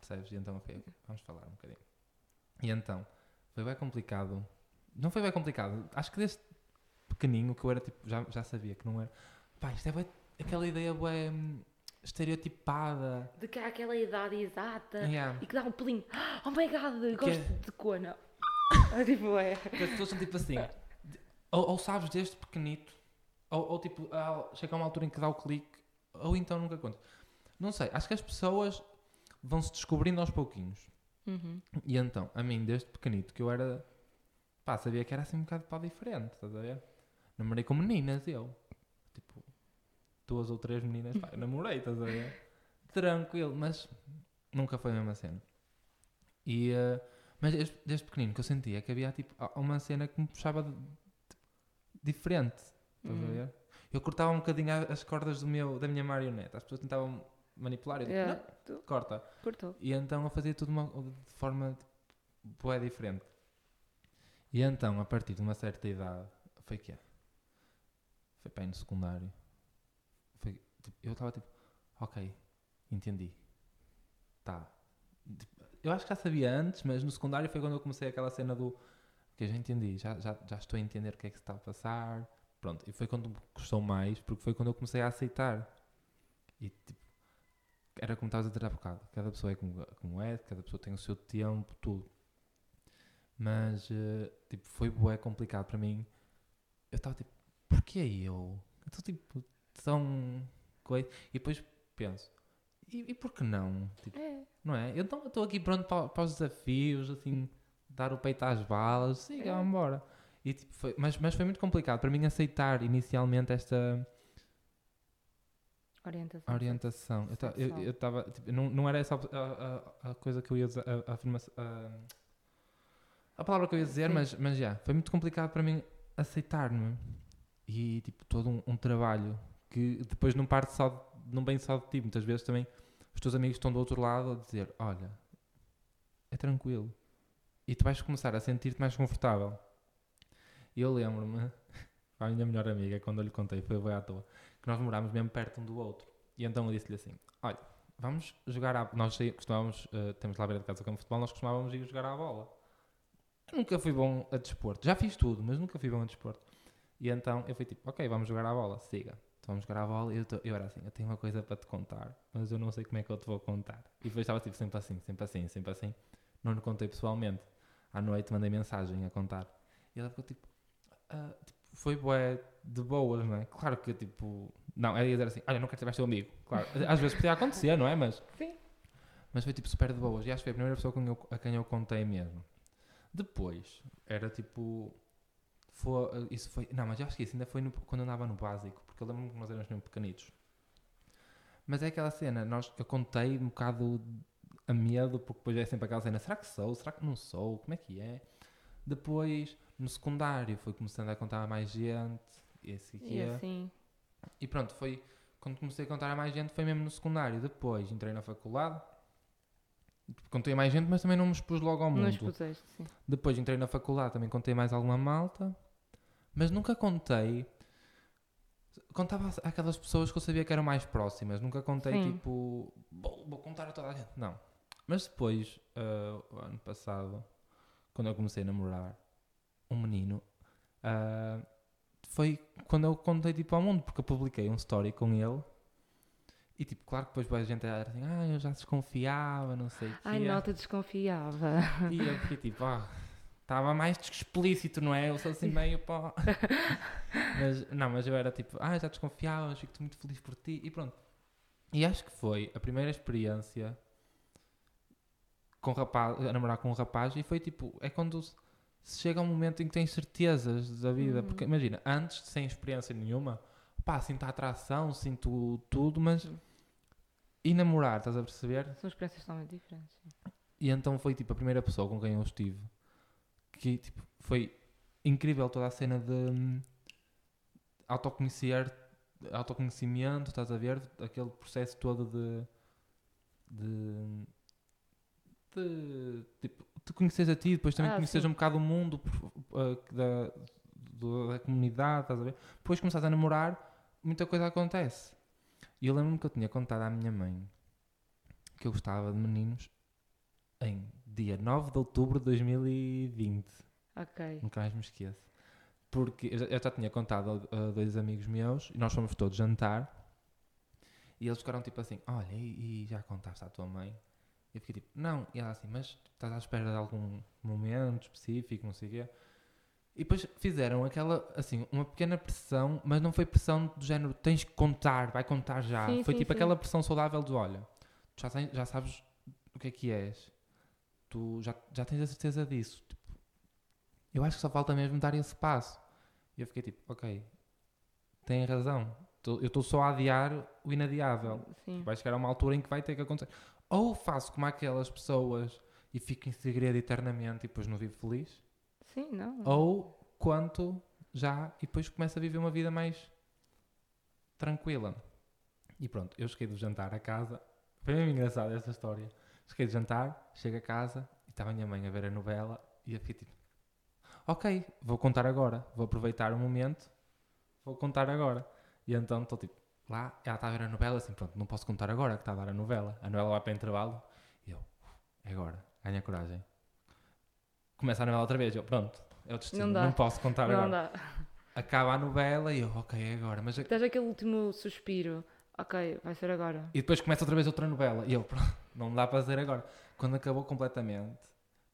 Percebes? E então, ok, vamos falar um bocadinho. E então, foi bem complicado. Não foi bem complicado. Acho que desde pequenino que eu era tipo, já, já sabia que não era. Pá, isto é bué- aquela ideia bem estereotipada. De que há aquela idade exata Yeah. e que dá um pelinho. Oh my god, gosto é- de cona. <laughs> É tipo, é. Que as pessoas são tipo assim. Ou, ou sabes desde pequenito, ou, ou tipo, ah, chega a uma altura em que dá o clique, ou então nunca conta. Não sei, acho que as pessoas vão se descobrindo aos pouquinhos. Uhum. E então, a mim, desde pequenito, que eu era. pá, sabia que era assim um bocado pá diferente, estás a ver? Namorei com meninas, eu. Tipo, duas ou três meninas, pá, namorei, estás a ver? <laughs> Tranquilo, mas nunca foi a mesma cena. E. eh, mas desde, desde pequenino que eu sentia que havia tipo uma cena que me puxava de- de- diferente, estás a Uhum. ver? Eu cortava um bocadinho as cordas do meu, da minha marioneta, as pessoas tentavam manipular, eu Yeah, não, corta. cortou. E então eu fazia tudo uma- de forma tipo, bué diferente. E então, a partir de uma certa idade, foi que Foi bem no secundário. Foi, tipo, eu estava tipo, ok, entendi. Tá. Tipo, eu acho que já sabia antes, mas no secundário foi quando eu comecei aquela cena do que já entendi, já, já, já estou a entender o que é que se está a passar. Pronto, e foi quando me custou mais, porque foi quando eu comecei a aceitar. E tipo, era como estavas a dizer há bocado, cada pessoa é como, como é, cada pessoa tem o seu tempo, tudo. Mas, eh, tipo, foi bué complicado para mim. Eu estava tipo, porquê eu? Eu estou tipo, tão... coi- E depois penso, e, e por que não? Tipo, É. não é? Eu então eu estou aqui pronto para, para os desafios, assim, dar o peito às balas, siga, É. vamos embora. E, tipo, foi, mas, mas foi muito complicado para mim aceitar inicialmente esta Orientação. orientação. Eu estava. tipo, não, não era essa a, a- a coisa que eu ia dizer, a, a afirmação. A, palavra que eu ia dizer, Sim. mas, mas já. Foi muito complicado para mim aceitar-me. E, tipo, todo um, um trabalho que depois não parte só. de- não vem só de ti. Muitas vezes também os teus amigos estão do outro lado a dizer: Olha, é tranquilo. E tu vais começar a sentir-te mais confortável. E eu lembro-me, <laughs> a minha melhor amiga, quando eu lhe contei, foi bem à toa, que nós morámos mesmo perto um do outro. E então eu disse-lhe assim: Olha, vamos jogar à. Nós costumávamos, eh, temos lá beira de casa o campo de futebol, nós costumávamos ir jogar à bola. Eu nunca fui bom a desporto. Já fiz tudo, mas nunca fui bom a desporto. E então eu fui tipo: Ok, vamos jogar à bola, siga. Então vamos jogar à bola. E eu, tô- eu era assim: Eu tenho uma coisa para te contar, mas eu não sei como é que eu te vou contar. E depois estava tipo, sempre assim, sempre assim, sempre assim. Não lhe contei pessoalmente. À noite mandei mensagem a contar. E ela ficou tipo, ah, tipo, foi bué de boas, não é? Claro que tipo, não, ia dizer assim, olha, não quero ser mais teu amigo. Claro, às vezes podia acontecer, não é? Mas, Sim. mas foi tipo super de boas. E acho que foi a primeira pessoa com eu- a quem eu contei mesmo. Depois, era tipo. Foi, isso foi. Não, mas eu acho que isso ainda foi no- quando eu andava no básico, porque eu lembro-me que nós éramos mesmo pequenitos. Mas é aquela cena, nós, eu contei um bocado a medo, porque depois é sempre aquela cena: será que sou? Será que não sou? Como é que é? Depois, no secundário, foi começando a contar a mais gente, e assim que E é. assim. E pronto, foi quando comecei a contar a mais gente, foi mesmo no secundário. Depois entrei na faculdade, contei a mais gente, mas também não me expus logo ao Não mundo. expuseste, sim. Depois entrei na faculdade, também contei mais alguma malta, mas nunca contei. Contava aquelas pessoas que eu sabia que eram mais próximas, nunca contei Sim. tipo, vou, vou contar a toda a gente. Não. Mas depois, ah, o ano passado, quando eu comecei a namorar um menino, ah, foi quando eu contei tipo ao mundo, porque eu publiquei um story com ele. E tipo, claro que depois a gente era assim, ah, eu já desconfiava, não sei o quê. Ai, nota desconfiava. E eu fiquei tipo, ah, estava mais explícito, não é? Eu sou assim meio pá. <laughs> mas, não, mas eu era tipo, ah, já desconfiava, mas fico muito feliz por ti. E pronto. E acho que foi a primeira experiência com rapaz, a namorar com um rapaz. E foi tipo, é quando chega um momento em que tens certezas da vida. Uhum. Porque imagina, antes, sem experiência nenhuma, pá, sinto a atração, sinto tudo, mas. E namorar, estás a perceber? São experiências totalmente diferentes. sim. E então foi tipo a primeira pessoa com quem eu estive que tipo, foi incrível toda a cena de hum, autoconhecer, autoconhecimento, estás a ver? Aquele processo todo de. de. de tipo, te conheces a ti, depois também Ah, conheces sim. um bocado o mundo uh, da, do- da comunidade, estás a ver? Depois começas a namorar, muita coisa acontece. E eu lembro-me que eu tinha contado à minha mãe que eu gostava de meninos em dia 9 de outubro de 2020. Ok. Nunca mais me esqueço. Porque eu já, eu já tinha contado a, a dois amigos meus e nós fomos todos jantar. E eles ficaram tipo assim: Olha, e, e já contaste à tua mãe? E eu fiquei tipo: Não. E ela assim: Mas estás à espera de algum momento específico, não sei o quê. E depois fizeram aquela, assim, uma pequena pressão, mas não foi pressão do género: Tens que contar, vai contar já. Sim, foi sim, tipo sim. aquela pressão saudável de: Olha, tu já, tens- já sabes o que é que és. Tu já, já tens a certeza disso. Tipo, eu acho que só falta mesmo dar esse passo. E eu fiquei tipo, ok, tem razão. Eu estou só a adiar o inadiável. Vai chegar a uma altura em que vai ter que acontecer. Ou faço como aquelas pessoas e fico em segredo eternamente e depois não vivo feliz. Sim, não. Ou quanto já e depois começo a viver uma vida mais tranquila. E pronto, eu cheguei do jantar a casa. Foi mesmo engraçada esta história. Cheguei do jantar, chego a casa e estava a minha mãe a ver a novela e eu fiquei tipo, ok, vou contar agora. Vou aproveitar o momento, vou contar agora. E então estou tipo, lá, ela está a ver a novela, assim, pronto, não posso contar agora que está a dar a novela. A novela vai para intervalo e eu, é agora, ganha coragem. Começa a novela outra vez, eu, pronto, é o destino, Não não, dá. posso contar Não agora. dá. Acaba a novela e eu, ok, é agora. Mas Tens aquele último suspiro. Ok, vai ser agora. E depois começa outra vez outra novela. E eu, pronto, não dá para fazer agora. Quando acabou completamente,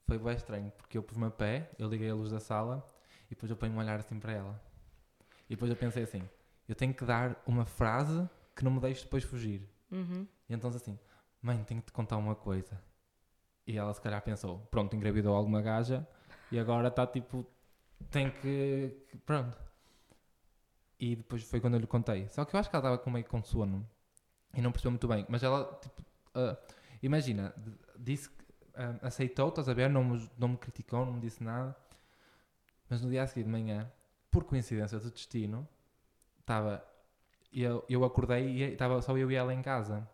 foi bem estranho, porque eu pus-me a pé, eu liguei a luz da sala e depois eu ponho um olhar assim para ela. E depois eu pensei assim: eu tenho que dar uma frase que não me deixe depois fugir. Uhum. E então assim: mãe, tenho que te contar uma coisa. E ela se calhar pensou: pronto, engravidou alguma gaja e agora está tipo, tem que. Pronto. E depois foi quando eu lhe contei. Só que eu acho que ela estava com meio com sono e não percebeu muito bem. Mas ela, tipo, ah, imagina, disse que ah, aceitou, estás a ver? Não me, não me criticou, não me disse nada. Mas no dia a seguir de manhã, por coincidência do destino, estava. Eu, eu acordei e estava só eu e ela em casa.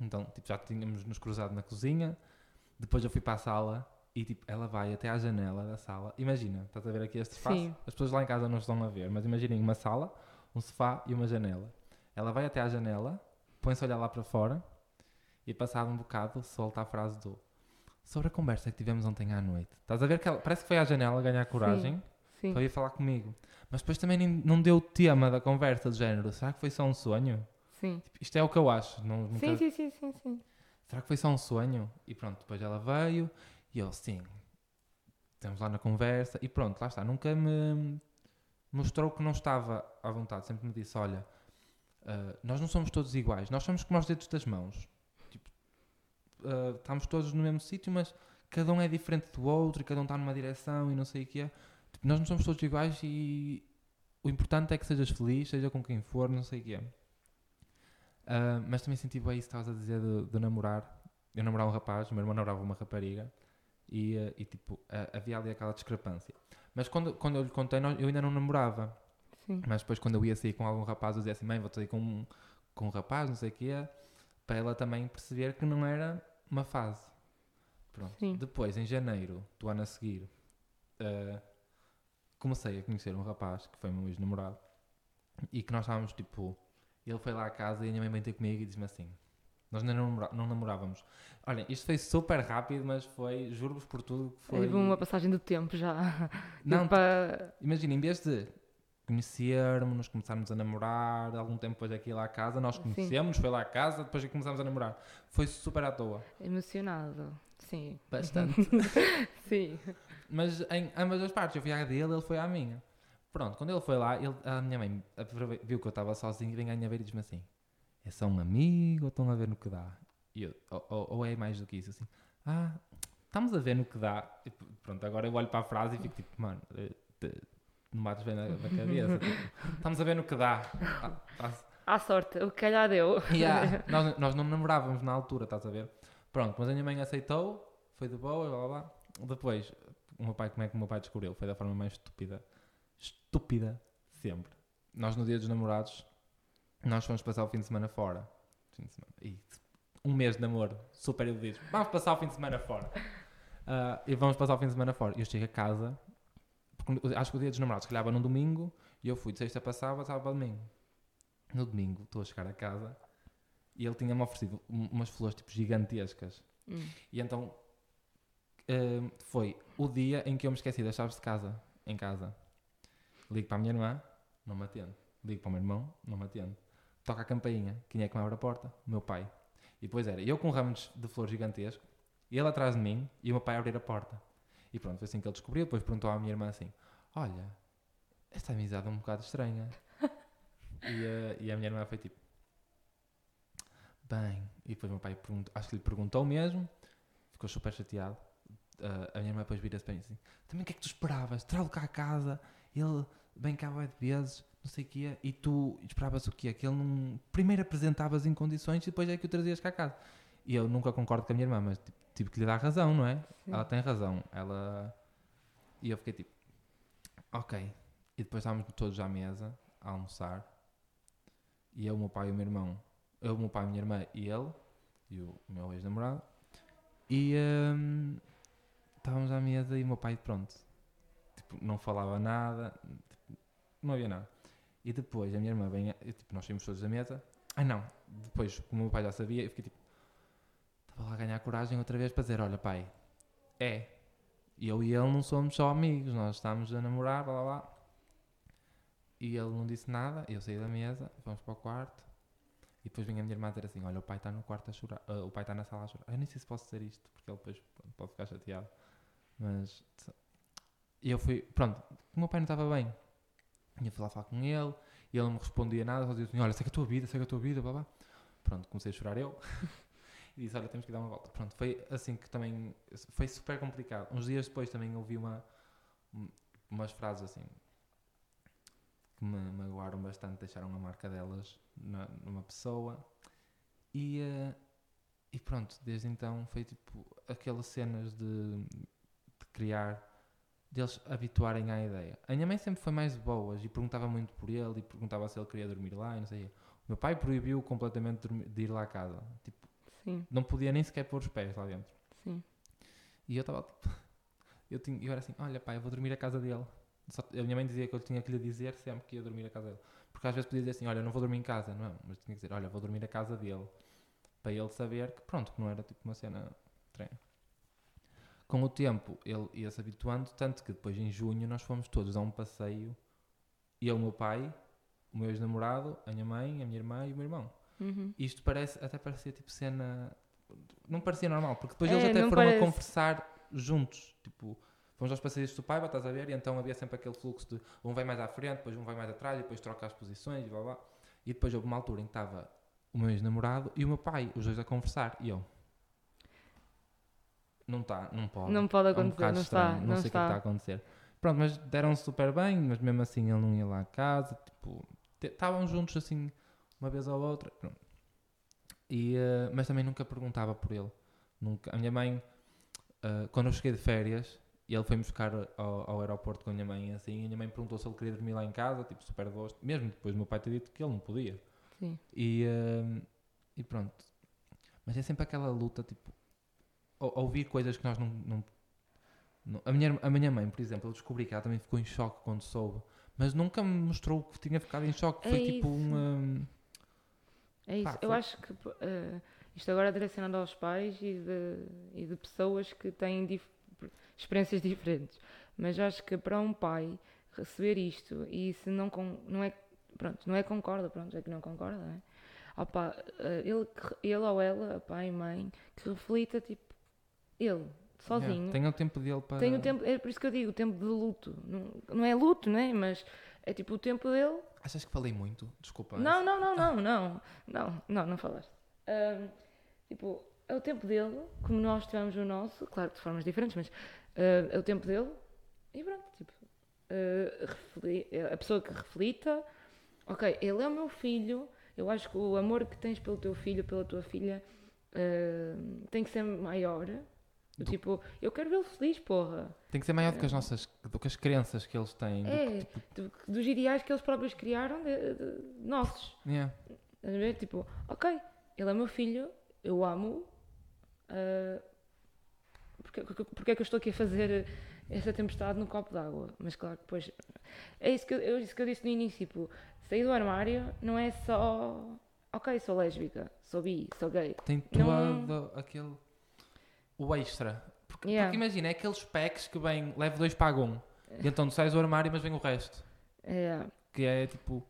Então, tipo, já tínhamos nos cruzado na cozinha. Depois eu fui para a sala e, tipo, ela vai até à janela da sala. Imagina, estás a ver aqui este espaço? Sim. As pessoas lá em casa não estão a ver, mas imaginem uma sala, um sofá e uma janela. Ela vai até à janela, põe-se a olhar lá para fora e, passado um bocado, solta a frase do sobre a conversa que tivemos ontem à noite. Estás a ver que ela parece que foi à janela ganhar coragem Sim. Para ir falar comigo. Mas depois também nem- não deu o tema da conversa do género. Será que foi só um sonho? Sim. Tipo, isto é o que eu acho. Não, nunca- Sim, sim, sim, sim, sim. Será que foi só um sonho? E pronto, depois ela veio e eu, sim, estamos lá na conversa e pronto, lá está. Nunca me mostrou que não estava à vontade. Sempre me disse: Olha, uh, nós não somos todos iguais, nós somos como os dedos das mãos. Tipo, uh, estamos todos no mesmo sítio, mas cada um é diferente do outro e cada um está numa direção e não sei o que é. Nós não somos todos iguais e o importante é que sejas feliz, seja com quem for, não sei o que é. Uh, mas também senti bem isso que estavas a dizer de, de, namorar. Eu namorava um rapaz, o meu irmão namorava uma rapariga e, uh, e tipo, uh, havia ali aquela discrepância. Mas quando, quando eu lhe contei, eu ainda não namorava. Sim. Mas depois, quando eu ia sair com algum rapaz, eu dizia assim: mãe, vou sair com, com um rapaz, não sei o quê, para ela também perceber que não era uma fase. Pronto. Sim. Depois, em janeiro do ano a seguir, comecei a conhecer um rapaz que foi meu ex-namorado e que nós estávamos tipo ele foi lá à casa e a minha mãe veio ter comigo e disse-me assim: Nós não, namora não namorávamos. Olha, isto foi super rápido, mas foi, juro-vos por tudo, que foi. Houve uma passagem do tempo já. <laughs> Não, para... imagina, em vez de conhecermos, começarmos a namorar, algum tempo depois aqui lá à casa, nós conhecemos, sim. foi lá à casa, depois começámos a namorar. Foi super à toa. Emocionado, sim. Bastante. <laughs> sim. Mas em ambas as partes, eu fui à dele, ele foi à minha. Pronto, quando ele foi lá, ele, a minha mãe viu que eu estava sozinho e vem a minha ver e diz-me assim: é só um amigo ou estão a ver no que dá? E eu, ou, ou, ou, é mais do que isso? Assim, ah, estamos a ver no que dá. E pronto, agora eu olho para a frase e fico tipo, mano, eh, não mates bem na, na cabeça. tipo, estamos a ver no que dá. Ah, À sorte, o que calhar deu. Yeah, nós, nós não namorávamos na altura, estás a ver? Pronto, mas a minha mãe aceitou, foi de boa, blá blá blá. Depois, o meu pai, como é que o meu pai descobriu? Foi da forma mais estúpida estúpida sempre. Nós, no dia dos namorados, nós fomos passar o fim de semana fora. Fim de semana. E um mês de namoro, super eludidos. Vamos passar o fim de semana fora. Uh, e vamos passar o fim de semana fora. E eu chego a casa, porque acho que o dia dos namorados calhava num domingo, e eu fui de sexta passava, sábado para domingo. No domingo, estou a chegar a casa, e ele tinha-me oferecido umas flores tipo gigantescas. Hum. E então uh, foi o dia em que eu me esqueci das chaves de casa, em casa. Ligo para a minha irmã, não me atende. Ligo para o meu irmão, não me atende. Toca a campainha, quem é que me abre a porta? O meu pai. E depois era eu com um ramo de flores gigantesco, ele atrás de mim e o meu pai a abrir a porta. E pronto, foi assim que ele descobriu. Depois perguntou à minha irmã assim: Olha, esta amizade é um bocado estranha. <laughs> e, uh, e a minha irmã foi tipo: Bem. E depois o meu pai perguntou, acho que lhe perguntou mesmo, ficou super chateado. Uh, a minha irmã depois vira-se para mim assim: Também o que é que tu esperavas? Trá-lo cá a casa ele bem cá vai de vezes, não sei o quê, e tu esperavas o quê? Que ele não. Primeiro apresentavas em condições e depois é que o trazias cá a casa. E eu nunca concordo com a minha irmã, mas tipo, tive que lhe dar razão, não é? Sim. Ela tem razão. Ela. E eu fiquei tipo, ok. E depois estávamos todos à mesa a almoçar. E eu, o meu pai e o meu irmão. Eu, o meu pai, a minha irmã e ele. E o meu ex-namorado. E um, estávamos à mesa e o meu pai, pronto, tipo, não falava nada, tipo, não havia nada. E depois a minha irmã vem, tipo, nós saímos todos da mesa. Ai não, depois, como o meu pai já sabia, eu fiquei tipo, estava lá a ganhar coragem outra vez para dizer: Olha, pai, é. Eu e ele não somos só amigos, nós estamos a namorar, blá blá blá. E ele não disse nada, eu saí da mesa, fomos para o quarto. E depois vem a minha irmã dizer assim: Olha, o pai está no quarto a chorar, uh, o pai está na sala a chorar. Eu nem sei se posso dizer isto, porque ele depois pode ficar chateado. Mas e eu fui, pronto, o meu pai não estava bem. Ia falar, falar com ele, e ele não me respondia nada, só dizia assim: Olha, segue a tua vida, segue a tua vida, blá blá. Pronto, comecei a chorar eu. <laughs> e disse: Olha, temos que dar uma volta. Pronto, foi assim que também. Foi super complicado. Uns dias depois também ouvi uma, umas frases assim que me magoaram bastante, deixaram a marca delas na, numa pessoa. E, uh, e pronto, desde então foi tipo aquelas cenas de, de criar deles habituarem à ideia. A minha mãe sempre foi mais boas e perguntava muito por ele e perguntava se ele queria dormir lá e não sei. O meu pai proibiu completamente de ir lá à casa. Tipo, Sim. não podia nem sequer pôr os pés lá dentro. Sim. E eu estava tipo, <laughs> eu, tinha, eu era assim: olha, pai, eu vou dormir à casa dele. Só, a minha mãe dizia que eu tinha que lhe dizer sempre que ia dormir à casa dele. Porque às vezes podia dizer assim: olha, não vou dormir em casa, não, é? mas tinha que dizer: olha, vou dormir à casa dele. Para ele saber que, pronto, que não era tipo uma cena estranha com o tempo ele ia se habituando, tanto que depois em junho nós fomos todos a um passeio, eu, o meu pai, o meu ex-namorado, a minha mãe, a minha irmã e o meu irmão. Uhum. Isto parece, até parecia tipo cena. Não parecia normal, porque depois é, eles até foram parece. a conversar juntos, tipo, fomos aos passeios do Paiva, estás a ver? E então havia sempre aquele fluxo de um vai mais à frente, depois um vai mais atrás, e depois troca as posições e blá blá. E depois houve uma altura em que estava o meu ex-namorado e o meu pai, os dois a conversar. E eu. Não está, não pode. Não pode É um acontecer, não estranho, está. não, Não sei o que é está a acontecer. Pronto, mas deram-se super bem, mas mesmo assim ele não ia lá a casa, tipo, estavam juntos assim, uma vez ou outra, pronto. E, eh, mas também nunca perguntava por ele. Nunca. A minha mãe, eh, quando eu cheguei de férias, e ele foi-me buscar ao, ao aeroporto com a minha mãe, assim, a minha mãe perguntou se ele queria dormir lá em casa, tipo, super gosto, mesmo depois do meu pai ter dito que ele não podia. Sim. E, eh, e pronto. Mas é sempre aquela luta, tipo, ou- ouvir coisas que nós não. não- não- a, minha, a minha mãe, por exemplo, eu descobri que ela também ficou em choque quando soube, mas nunca me mostrou que tinha ficado em choque. É Foi tipo isso. um. eh, É isso. Pá, Eu foi- acho que eh, isto agora é direcionado aos pais e de, e de pessoas que têm dif- experiências diferentes. Mas acho que para um pai receber isto e se não, con- não é pronto, não é concorda, pronto, é que não concorda, não é? Opa, eh, ele, ele ou ela, pai e mãe, que reflita tipo ele, sozinho. yeah, tenha o tempo dele para. Tem o tempo, é por isso que eu digo, o tempo de luto. Não, não é luto, né? Mas é tipo o tempo dele Achas que falei muito? Desculpa. não, não, não, não, não, não, não, não falaste. Ahm, tipo, é o tempo dele, como nós tivemos o nosso, claro que de formas diferentes, mas ah, é o tempo dele e pronto, tipo, refli- a pessoa que reflita, ok, ele é o meu filho, eu acho que o amor que tens pelo teu filho, pela tua filha, ah, tem que ser maior. Do tipo, eu quero vê-lo feliz, porra. Tem que ser maior do que as nossas. do que as crenças que eles têm. do que, É, tipo, do- dos ideais que eles próprios criaram, de- de- nossos. yeah. Estás a ver? Tipo, ok, ele é meu filho, eu amo. ah, porque, porque, é que eu estou aqui a fazer esta tempestade no copo d'água? Mas claro, depois. É isso que, eu, é isso que eu disse no início. Tipo, sair do armário não é só. Ok, sou lésbica, sou bi, sou gay. Tem Não- todo aquele. o extra. Porque, Yeah. porque imagina, é aqueles packs que vem, leva dois, paga um. E então tu sais do armário, mas vem o resto. É, Que é tipo.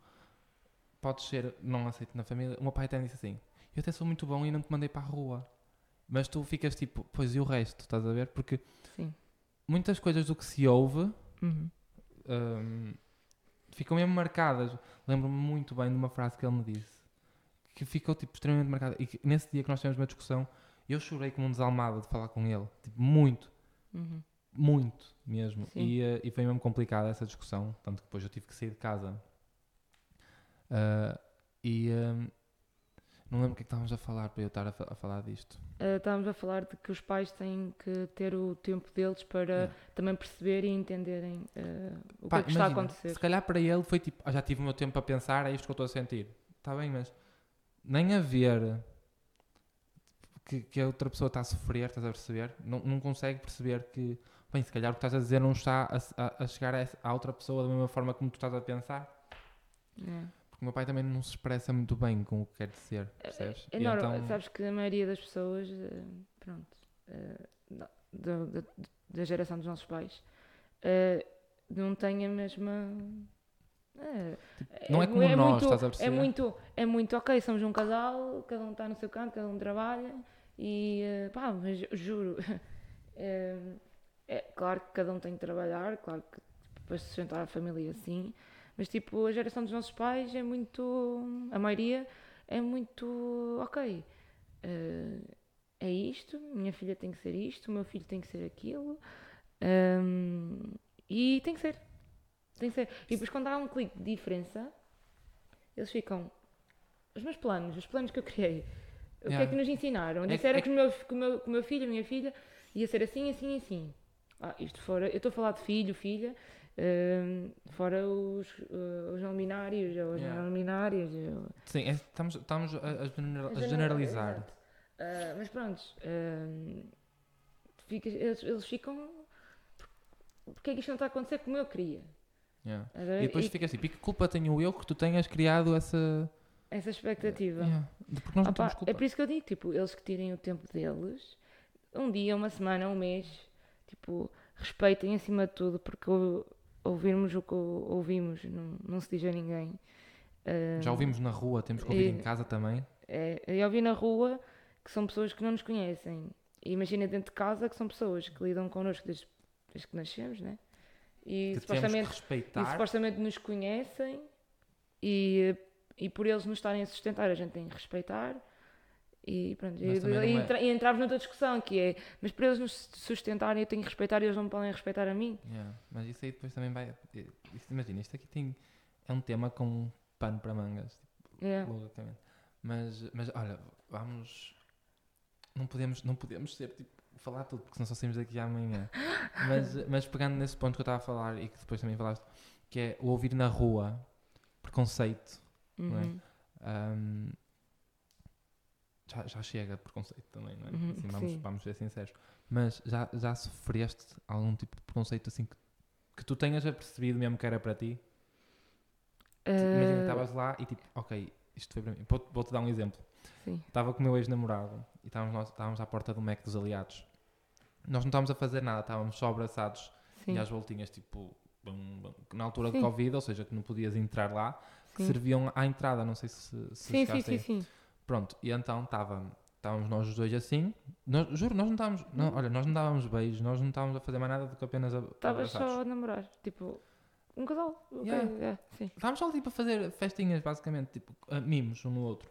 Podes ser não aceito na família. O meu pai até disse assim: Eu até sou muito bom e não te mandei para a rua. Mas tu ficas tipo, pois e o resto? Estás a ver? Porque sim. muitas coisas do que se ouve Uhum. hum, ficam mesmo marcadas. Lembro-me muito bem de uma frase que ele me disse que ficou tipo, extremamente marcada. E que, nesse dia que nós tivemos uma discussão, eu chorei como um desalmado de falar com ele. Tipo, muito, Uhum. muito mesmo. Sim. E, eh, e foi mesmo complicada essa discussão. Tanto que depois eu tive que sair de casa. Ah, e hum, não lembro o que é que estávamos a falar para eu estar a, fa- a falar disto. Ah, estávamos a falar de que os pais têm que ter o tempo deles para Yeah. também perceber e entenderem ah, o Pá, que é que está a imagina, acontecer. Se calhar para ele foi tipo, "Ah, já tive o meu tempo para pensar, é isto que eu estou a sentir. Está bem, mas nem a ver que, que a outra pessoa está a sofrer, estás a perceber? Não, não consegue perceber que, bem, se calhar o que estás a dizer não está a, a- a chegar a essa- à outra pessoa da mesma forma como tu estás a pensar. É. O meu pai também não se expressa muito bem com o que quer dizer, percebes? É E normal, então- sabes que a maioria das pessoas, eh, pronto, eh, da, da- da- da geração dos nossos pais, eh, não tem a mesma. eh, não é como nós, muito, estás a é perceber? muito, é muito, ok, somos um casal, cada um está no seu canto, cada um trabalha e eh, pá, mas juro, <laughs> eh, é claro que cada um tem que trabalhar, claro que tipo, para sustentar a família assim, mas tipo, a geração dos nossos pais é muito, a maioria é muito, ok, eh, é isto, minha filha tem que ser isto, o meu filho tem que ser aquilo, ehm, e tem que ser, tem que ser. E depois quando há um clique de diferença, eles ficam, os meus planos, os planos que eu criei, o que Yeah. é que nos ensinaram? É- Disseram é que, o meu, que, o meu, que o meu filho, a minha filha, ia ser assim, assim, assim. Ah, isto fora, eu estou a falar de filho, filha, fora os, eh, os não binários, ou as Yeah. não binárias. ou- Sim, é- estamos, estamos a, a general- a Genera- generalizar. Ah, mas pronto, fica- eles, eles ficam. Porque é que isto não está a acontecer como eu queria? Yeah. E depois E fica assim, "E que culpa tenho eu que tu tenhas criado essa... essa expectativa. Yeah. Porque nós não Opa, temos culpa. é por isso que eu digo, tipo, eles que tirem o tempo deles, um dia, uma semana, um mês, tipo, respeitem acima de tudo, porque ou- ouvirmos o que ou- ouvimos não, não se diz a ninguém. Ah, Já ouvimos na rua, temos que ouvir e- em casa também. É, eu ouvi na rua que são pessoas que não nos conhecem. E imagina dentro de casa que são pessoas que lidam connosco desde, desde que nascemos, né? E Que supostamente, e supostamente nos conhecem e, e por eles nos estarem a sustentar, a gente tem que respeitar. E pronto, e, e é- e noutra discussão que é, mas para eles nos sustentarem eu tenho que respeitar e eles não me podem respeitar a mim. Yeah, Mas isso aí depois também vai. Isto, imagina, isto aqui tem, é um tema com pano para mangas, Yeah. logicamente. Mas, mas olha, vamos. Não podemos, não podemos ser tipo, falar tudo, porque senão só saímos daqui amanhã. <laughs> mas, mas pegando nesse ponto que eu estava a falar e que depois também falaste, que é o ouvir na rua preconceito. Não é? Uhum. Já, já chega de preconceito também, não é? Uhum, Assim, vamos, sim. vamos ser sinceros. Mas já, já sofreste algum tipo de preconceito assim que, que tu tenhas apercebido mesmo que era para ti? Tipo, Imagina, Ah, estavas lá e tipo, ok, isto foi para mim. Vou- Vou-te dar um exemplo. sim. Estava com o meu ex-namorado e estávamos, nós, estávamos à porta do Mac dos Aliados. Nós não estávamos a fazer nada, estávamos só abraçados Sim. e às voltinhas, tipo, bum, bum, na altura de Sim. Covid, ou seja, que não podias entrar lá, que Sim. serviam à entrada. Não sei se, se Sim, sim, sim, sim. Pronto, e então estava, estávamos nós os dois assim. Nós, juro, nós não estávamos, não, olha, nós não dávamos beijos, nós não estávamos a fazer mais nada do que apenas a, Estavas só a namorar, tipo, um casal. ok, Yeah. Estávamos só tipo a fazer festinhas, basicamente, tipo, mimos um no outro.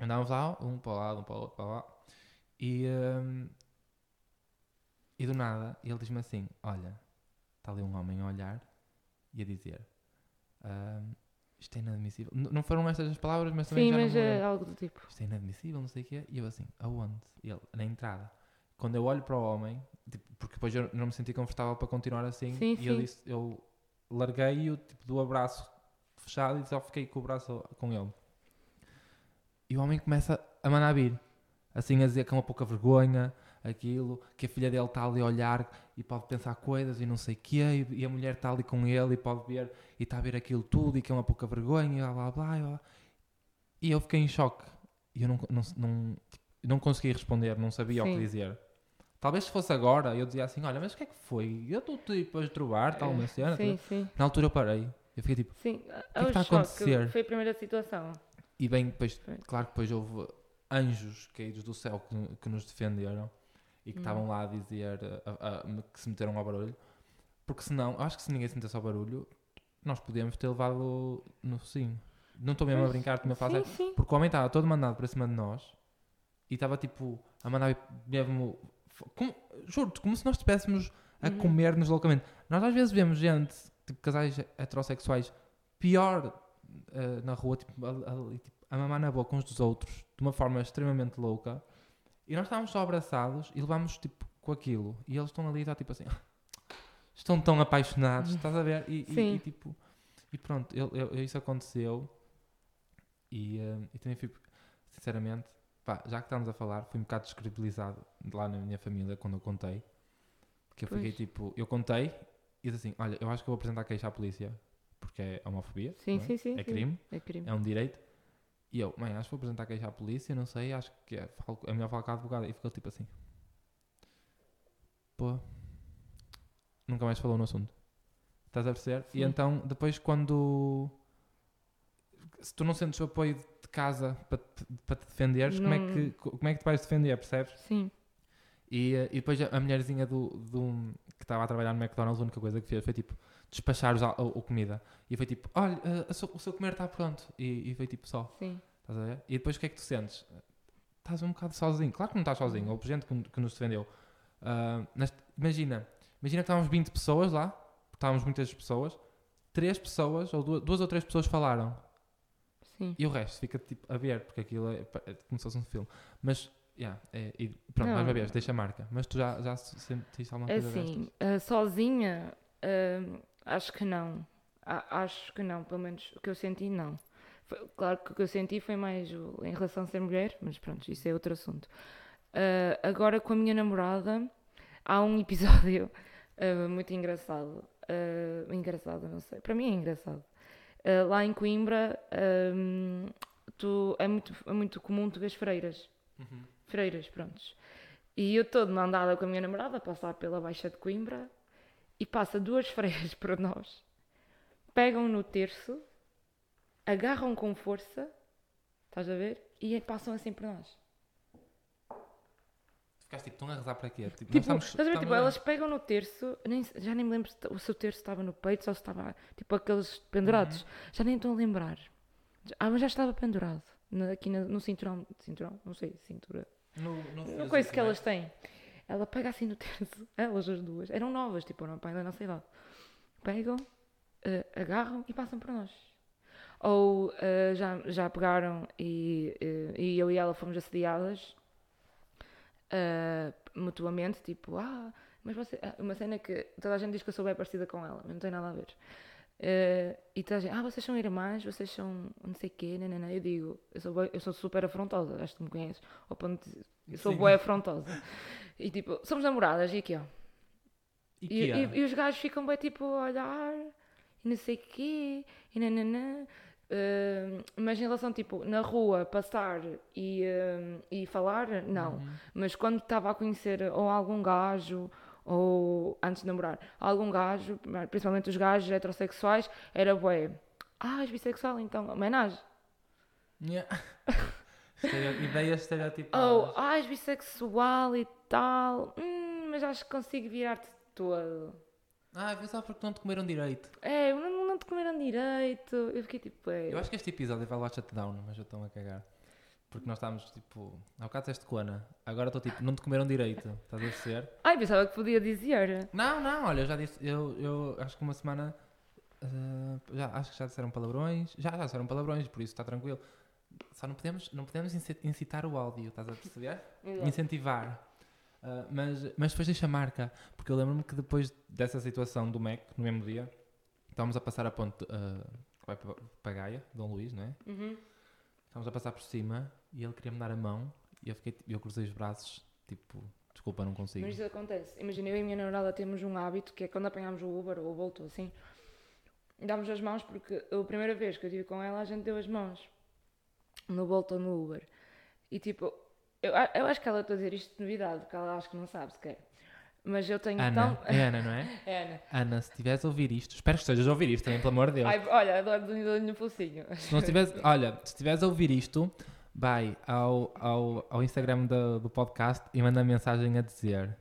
Andávamos lá, um para o lado, um para o outro, para lá. E, hum, e do nada, ele diz-me assim: Olha, está ali um homem a olhar e a dizer: hum, Isto é inadmissível. N- não foram estas as palavras, mas também Sim, já não mas me é algo do tipo. Isto é inadmissível, não sei o quê. E eu assim: Aonde? E ele: Na entrada. Quando eu olho para o homem, tipo, porque depois eu não me senti confortável para continuar assim, Sim, e sim. disse: Eu larguei-o tipo, do abraço fechado e só fiquei com o braço com ele. E o homem começa a mandar vir, assim a dizer que é uma pouca vergonha, aquilo, que a filha dele está ali a olhar e pode pensar coisas e não sei o quê, e, e a mulher está ali com ele e pode ver e está a ver aquilo tudo e que é uma pouca vergonha, e blá blá blá. E, blá. e eu fiquei em choque e eu não, não, não, não consegui responder, não sabia o que Sim. dizer. Talvez se fosse agora, eu dizia assim: Olha, mas o que é que foi? Eu estou tipo a estrobar, tal, uma cena. Sim, tal." sim, Na altura eu parei, eu fiquei tipo. sim. que está a acontecer? Foi a primeira situação. E bem, depois, claro que depois houve anjos caídos do céu que, que nos defenderam e que Hum. estavam lá a dizer a- a- que se meteram ao barulho. Porque senão, eu acho que se ninguém se metesse ao barulho, nós podíamos ter levado no focinho. Não estou mesmo a Pois, brincar, Sim, sério. sim. Porque o homem estava todo mandado para cima de nós e estava tipo a mandar mesmo. Como, Juro-te, como se nós estivéssemos a Uhum. comer-nos loucamente. Nós às vezes vemos gente, tipo casais heterossexuais, pior eh, na rua, tipo, a, a- tipo, a mamar na boca uns dos outros de uma forma extremamente louca e nós estávamos só abraçados e levámos tipo com aquilo e eles estão ali e está tipo assim. <laughs> Estão tão apaixonados, estás a ver? E, e- Sim. e, tipo, e pronto, eu, eu- isso aconteceu e, eh, e também fico, sinceramente, pá, já que estamos a falar, fui um bocado descredibilizado lá na minha família quando eu contei. Que eu fiquei Pois. tipo, eu contei e disse assim: Olha, eu acho que eu vou apresentar queixa à polícia porque é homofobia, Sim, é? sim, sim. é sim. crime, É crime. é um direito. E eu, mãe, acho que vou apresentar queixa à polícia, não sei, acho que é, falo- é melhor falar com a advogada. E ficou tipo assim: Pô, nunca mais falou no assunto. Estás a perceber? E Sim. então, depois, quando. Se tu não sentes o apoio de casa para te, para te defenderes, como, é que, como é que tu vais defender, percebes? Sim. E, eh, e depois a, a mulherzinha do, do- que estava a trabalhar no McDonald's, a única coisa que fez foi tipo despachar os, al- a, a comida. E foi tipo: Olha, eh, o seu comer está pronto. E, e foi tipo só. Sim. Estás a ver? E depois o que é que tu sentes? Estás um bocado sozinho. Claro que não estás sozinho. Houve gente que, que nos defendeu. Mas imagina, imagina que estávamos 20 pessoas lá, estávamos muitas pessoas, três pessoas, ou duas, duas ou três pessoas falaram. Sim. E o resto fica tipo a ver, porque aquilo é, é como se fosse um filme. Mas, yeah, é, e pronto, Não. mais vez, deixa a marca. Mas tu já, já sentiste alguma coisa Assim, ah, sozinha, ah, acho que não. A- acho que não, pelo menos o que eu senti, não. Foi- claro que o que eu senti foi mais o- em relação a ser mulher, mas pronto, isso é outro assunto. Ah, agora com a minha namorada, há um <laughs> episódio ah, muito engraçado. ah, engraçado, não sei. Para mim é engraçado. Lá em Coimbra, ah, tu, é, muito, é muito comum tu vês freiras. Uhum. Freiras, prontos. E eu estou mandada com a minha namorada a passar pela Baixa de Coimbra e passa duas <laughs> freiras para nós, pegam no terço, agarram com força, estás a ver? E passam assim por nós. ficaste tipo, estão a rezar para quê? Tipo, Tipo, estamos- estás a ver, tipo, elas pegam no terço, nem, já nem me lembro se, se o terço estava no peito ou se estava, tipo, aqueles pendurados. Uhum. Já nem estou a lembrar. Ah, mas já estava pendurado. na- aqui na- no cinturão, cinturão, não sei, cintura. No, no Não coisa que elas têm. Ela pega assim no terço, <laughs> elas as duas, eram novas, tipo, eram pai da nossa idade. Pegam, eh, agarram e passam para nós. Ou eh, já, já pegaram e, eh, e eu e ela fomos assediadas mutuamente, tipo, ah, mas você. ah, Uma cena que toda a gente diz que eu sou bem parecida com ela, mas não tem nada a ver. Eh, e toda a gente, ah, vocês são irmãs, vocês são não sei o quê, nanana. Eu digo, eu sou, eu sou super afrontosa, acho que me conheces. Ao ponto de- eu sou boa afrontosa. E tipo, somos namoradas, e aqui ó. E, E, e- os gajos ficam bem tipo a olhar e não sei o quê, e nananã. Eh, mas em relação, tipo, na rua, passar e, eh, e falar, não. Uhum. Mas quando estava a conhecer ou algum gajo, ou antes de namorar, algum gajo, principalmente os gajos heterossexuais, era bué. Ah, és bissexual, então, homenagem. Yeah. <laughs> Estereo- Ideias estereotipadas. Ou, ah, és bissexual e tal, hum, mas acho que consigo virar-te todo. Ah, vê só porque não te comeram direito. É, não, não te comeram direito. Eu fiquei tipo, é. Eu acho que este episódio vai lá shutdown, mas eu estou a cagar. Porque nós estávamos tipo. Há bocado disseste cona. Agora estou tipo, não te comeram direito. Estás a perceber? Ai, pensava que podia dizer. Não, não, olha, eu já disse. Eu, eu acho que uma semana. ah, já, acho que já disseram palavrões. Já, já disseram palavrões, por isso está tranquilo. Só não podemos, não podemos inci- incitar o áudio, estás a perceber? incentivar. Uh, mas, mas depois deixa marca, porque eu lembro-me que depois dessa situação do MEC, no mesmo dia, estávamos a passar a ponte uh, que vai para, Gaia, Dom Luís, não é? Uhum. Estávamos a passar por cima e ele queria me dar a mão e eu, fiquei, eu cruzei os braços, tipo, desculpa, não consigo. Mas isso acontece. Imagina, eu e a minha namorada temos um hábito que é quando apanhamos o Uber ou o Bolt assim, damos as mãos porque a primeira vez que eu estive com ela a gente deu as mãos no Bolt ou no Uber. E tipo, eu, eu acho que ela está a dizer isto de novidade, porque ela acho que não sabe sequer. Mas eu tenho Ana, tão. é Ana, não é? <laughs> É, Ana. Ana, se estiveres a ouvir isto, espero que estejas a ouvir isto também, pelo amor de Deus. Ai, olha, dou-lhe no pulsinho. Se não <laughs> olha, se estiveres a ouvir isto, vai ao, ao, ao Instagram do, do podcast e manda mensagem a dizer: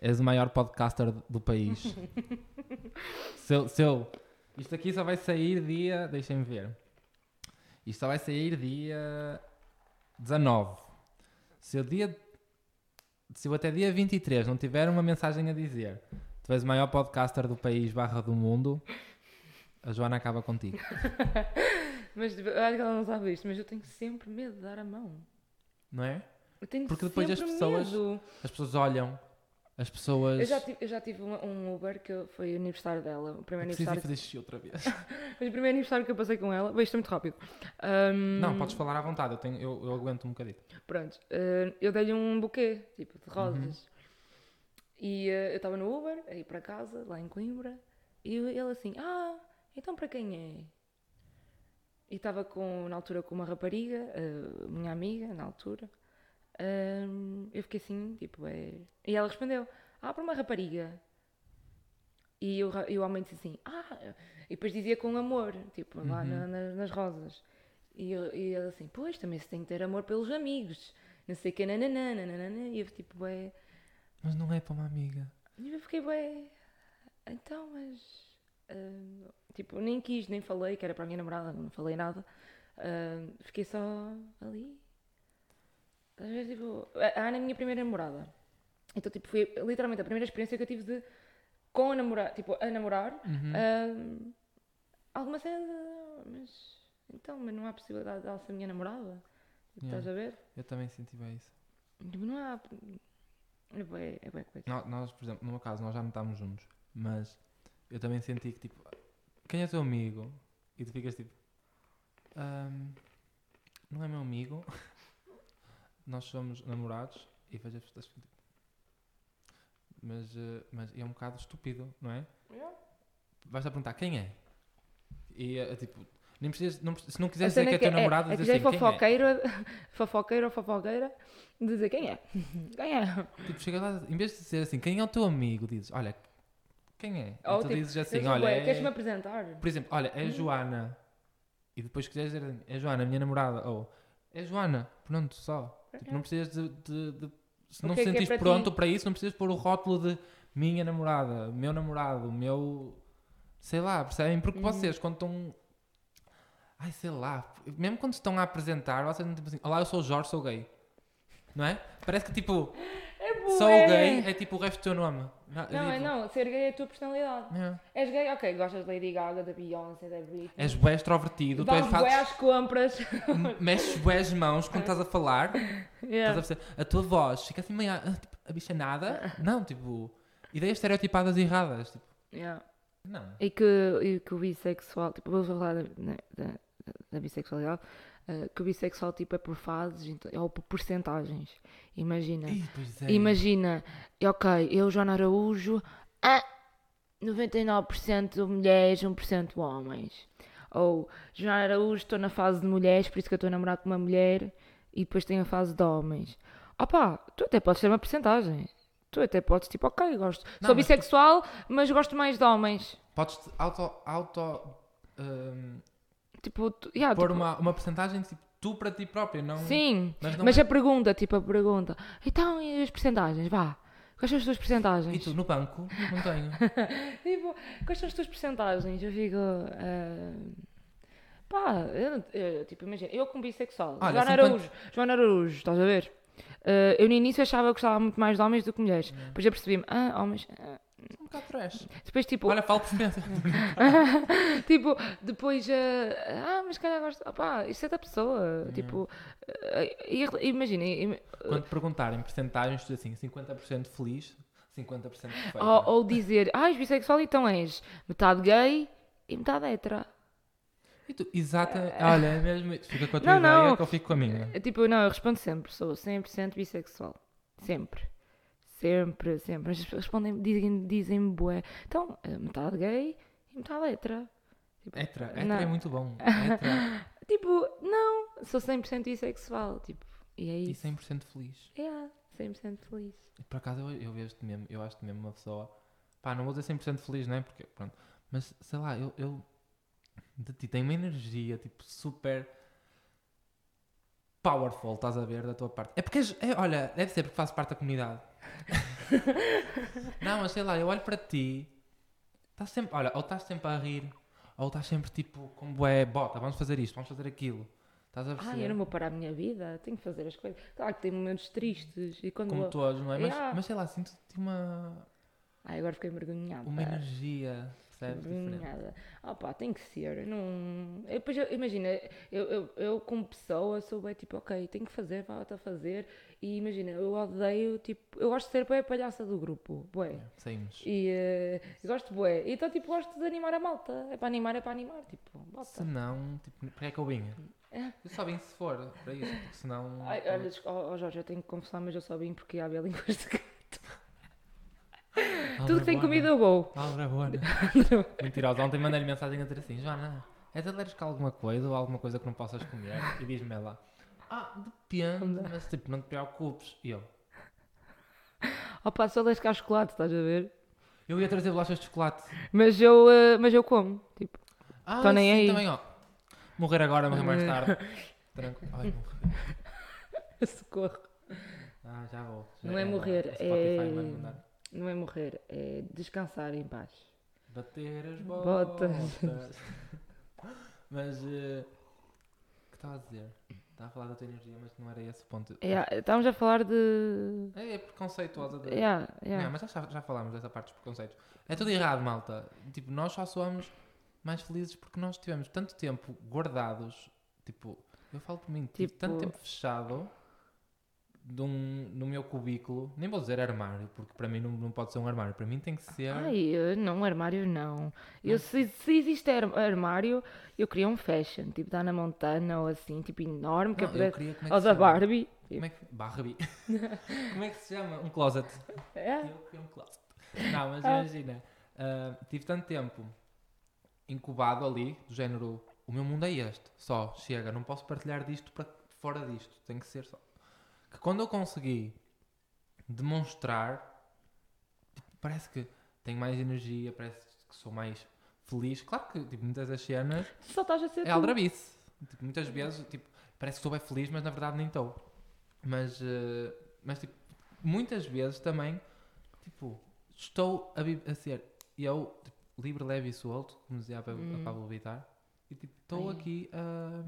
És o maior podcaster do país. <laughs> seu, seu, isto aqui só vai sair dia. Deixem-me ver. Isto só vai sair dia 19. Se eu, dia, se eu até dia 23 não tiver uma mensagem a dizer: Tu és o maior podcaster do país barra do mundo, a Joana acaba contigo. <laughs> Mas eu acho que ela não sabe isto, mas eu tenho sempre medo de dar a mão. Não é? Eu tenho Porque depois as pessoas- medo. As pessoas olham, as pessoas. Eu já tive, eu já tive um, um Uber que eu- foi o aniversário dela, o primeiro Preciso ir aniversário, fazer xixi outra vez. <laughs> foi o primeiro aniversário que eu passei com ela. Bem, isto é muito rápido. Ahm, Não, podes falar à vontade, eu, tenho, eu, eu aguento um bocadito. Pronto, ah, eu dei-lhe um buquê, tipo, de Uhum. rosas. E ah, eu estava no Uber, a ir para casa, lá em Coimbra, e ele assim, ah, então para quem é? E estava com, na altura com uma rapariga, ah, minha amiga, na altura. Ahm, eu fiquei assim, tipo, é... E ela respondeu, ah, para uma rapariga. E o, ra- e o homem disse assim, ah, e depois dizia com amor, tipo, lá Uhum. na- na- nas rosas. E, eu- e ele assim, pois, também se tem que ter amor pelos amigos, não sei o que, nananã, nananã. E eu tipo, é... Mas não é para uma amiga. E eu fiquei bem. Então, mas. ah, tipo, nem quis, nem falei, que era para a minha namorada, não falei nada. Ah, fiquei só ali. Às vezes, tipo. A a Ana é a minha primeira namorada. Então, tipo, foi literalmente a primeira experiência que eu tive de. Com a namorar, tipo, a namorar. Uhum. ah, alguma cena. de- Mas. Então, mas não há possibilidade dela ser minha namorada? Tipo, Yeah. Estás a ver? Eu também senti bem isso. Tipo, não há. É bué, é bué coisa. Nó- Nós, por exemplo, no meu caso, nós já não estamos juntos, mas eu também senti que, tipo, quem é teu amigo? E tu ficas tipo, "Ahm, não é meu amigo, <laughs> nós somos namorados e vejo as pessoas tipo, mas, eh, mas é um bocado estúpido, não é? Vais a perguntar quem é? E é tipo, nem precisas, não, se não quiseres dizer que é teu namorado, é, é que dizes já é assim, quem é? <laughs> fofoqueiro, ou fofoqueira, dizer quem é. <laughs> Quem é? Tipo, chega lá, em vez de dizer assim, quem é o teu amigo, dizes, olha, quem é? Ou e tu tipo, dizes assim, olha, é... Queres-me apresentar? Por exemplo, olha, é Joana. E depois quiseres dizer, é Joana, minha namorada. Ou, é Joana. Pronto, só. Tipo, não precisas de, de- de se não te é é sentires para pronto ti? para isso, não precisas pôr o rótulo de minha namorada, meu namorado, meu. Sei lá, percebem? Porque Uhum. vocês, quando estão. Ai, sei lá, mesmo quando estão a apresentar, vocês não tipo assim, olá, eu sou o Jorge, sou gay. Não é? Parece que tipo, É sou bué. gay é tipo o resto do teu nome. Não, Não, é não. Ser gay é a tua personalidade. é. És gay, ok, gostas de Lady Gaga, da Beyoncé, da Britney. És bué extrovertido, tu és Dás bué às compras. mexes bué as mãos quando estás a falar. <laughs> Estás a Yeah. perceber? A tua voz fica assim meio ah, tipo, abichanada. <laughs> Não, tipo, ideias estereotipadas e erradas. Tipo, Yeah. não. E que, e que o bissexual, tipo, vou falar da, da- da bissexualidade, eh, que o bissexual tipo, é por fases então, ou por porcentagens. Imagina. Ih, é. Imagina, ok, eu, Joana Araújo, ah, 99% mulheres, 1% homens. Ou, Joana Araújo, estou na fase de mulheres, por isso que eu estou a namorar com uma mulher, e depois tenho a fase de homens. Opá, tu até podes ter uma porcentagem. Tu até podes, tipo, ok, gosto. Não, Sou mas tu- bissexual, mas gosto mais de homens. Podes auto, auto hum, Tipo, tu, yeah, pôr tipo, uma, uma porcentagem tipo, tu para ti próprio, não. Sim, Mas, não mas é- a pergunta, tipo, a pergunta, então e as porcentagens? Vá, quais são as tuas E porcentagens? tu no banco? Não tenho. <laughs> Tipo, quais são as tuas porcentagens? Eu fico. ah, pá, eu, eu, tipo, imagina, eu como bissexual, Olha, Joana 50 Araújo, Joana Araújo, estás a ver? Ah, eu no início achava que gostava muito mais de homens do que mulheres. Hum. Depois eu percebi-me, ah, homens. ah. Um bocado trash. Depois, tipo, Olha, falo por experiência. <laughs> tipo, depois, ah, ah, mas calhar gosto. Opá, isso é da pessoa. Tipo, ah, e- imagina, im- Quando te perguntarem porcentagens, tu assim, 50% feliz, 50% perfeito. ou, ou dizer, ah, és bissexual, então és metade gay e metade hétera. E tu, exata, olha, é mesmo, fica com a tua Não, ideia não. que eu fico com a minha. É Tipo, não, eu respondo sempre, sou 100% bissexual. Sempre. Sempre, sempre. Mas as pessoas respondem, dizem, dizem bué. Então, eh, metade gay e metade hétera. Tipo, Hétera, hétera não. é muito bom. <laughs> Tipo, não, sou 100% bissexual. Tipo, e é e isso. 100% feliz. É, 100% feliz. E por acaso eu, eu vejo-te mesmo, eu acho-te mesmo uma pessoa, pá, não vou dizer 100% feliz, não é? Porque, pronto, mas sei lá, eu, eu de ti tenho uma energia, tipo, super powerful, estás a ver, da tua parte. É porque, é, olha, deve ser porque fazes parte da comunidade. <laughs> não, mas sei lá, eu olho para ti, estás sempre, olha, ou estás sempre a rir, ou estás sempre tipo, como é, bota, vamos fazer isto, vamos fazer aquilo. Estás a Ah, perceber? eu não vou parar a minha vida, tenho que fazer as coisas. Claro que tem momentos tristes e quando Como vou... todos, não é? Mas, Yeah. mas sei lá, sinto-te uma, Ai, agora fiquei envergonhada. uma energia, percebes? Envergonhada. Ah pá, tem que ser. eu Não... Eu, depois, eu- imagina, eu, eu, eu como pessoa sou bem tipo, ok, tenho que fazer, vá-te a fazer. E imagina, eu odeio, tipo, eu gosto de ser a palhaça do grupo, bué. Yeah, Saímos. E eu gosto bué. Então, tipo, gosto de animar a malta. É para animar, é para animar, tipo, Se bota. não, tipo, para é que eu vinha? É. Eu só vim se for para isso, porque senão. Ai, olha, oh, oh, Jorge, eu tenho que confessar, mas eu só vim porque há línguas de gato. Tudo que tem comida eu vou. Álvaro Bona. <laughs> Mentirosa. Ontem mandei-lhe mensagem a dizer assim: Joana, és alérgica a alguma coisa ou alguma coisa que não possas comer? E diz-me ela: Ah, depende, mas tipo, não te preocupes. E eu: Opa, só deixo cá chocolate, estás a ver? Eu ia trazer bolachas de chocolate. Mas eu, eh, mas eu como, tipo. Ah, Tô nem sim, aí. também, ó. Morrer agora, morrer mais tarde. <laughs> Tranquilo. Ai, morrer. <laughs> Socorro. Ah, já vou. Já Não é morrer, o Spotify vai é- mandar. Não é morrer, é descansar em paz. Bater as Botas. botas. <laughs> Mas. eh, O que estava a dizer? Estava a falar da tua energia, mas não era esse o ponto. É, estamos a falar de. É, é preconceituosa. De... Yeah, yeah. Não, mas já, já falámos dessa parte dos preconceitos. É tudo errado, malta. Tipo, nós só somos mais felizes porque nós tivemos tanto tempo guardados. Tipo, eu falo por mim, tive Tipo- tanto tempo fechado no meu cubículo. Nem vou dizer armário, porque para mim não, não pode ser um armário. Para mim tem que ser. Ai, não, armário não. Eu, se, se existe ar- armário, eu queria um fashion, tipo da Ana Montana ou assim, tipo enorme, que Não, eu queria, como é que Ou da? Barbie. Como é que. Barbie. <laughs> como é que se chama? Um closet. É. Eu queria um closet. Não, mas Ah. imagina. ah, tive tanto tempo incubado ali, do género. O meu mundo é este. Só. Chega. Não posso partilhar disto para fora disto. Tem que ser só. Que quando eu consegui demonstrar. tipo, parece que tenho mais energia. Parece que sou mais feliz. Claro que tipo, muitas das cenas. Só estás a ser É tu. aldrabice. Tipo, muitas vezes, tipo, parece que estou bem feliz, mas na verdade nem estou. Mas, eh, mas tipo, muitas vezes também, tipo, estou a, a ser eu, tipo, livre, leve e solto, como dizia a, Pa- Hum. Pablo Vittar, e tipo, estou aqui a.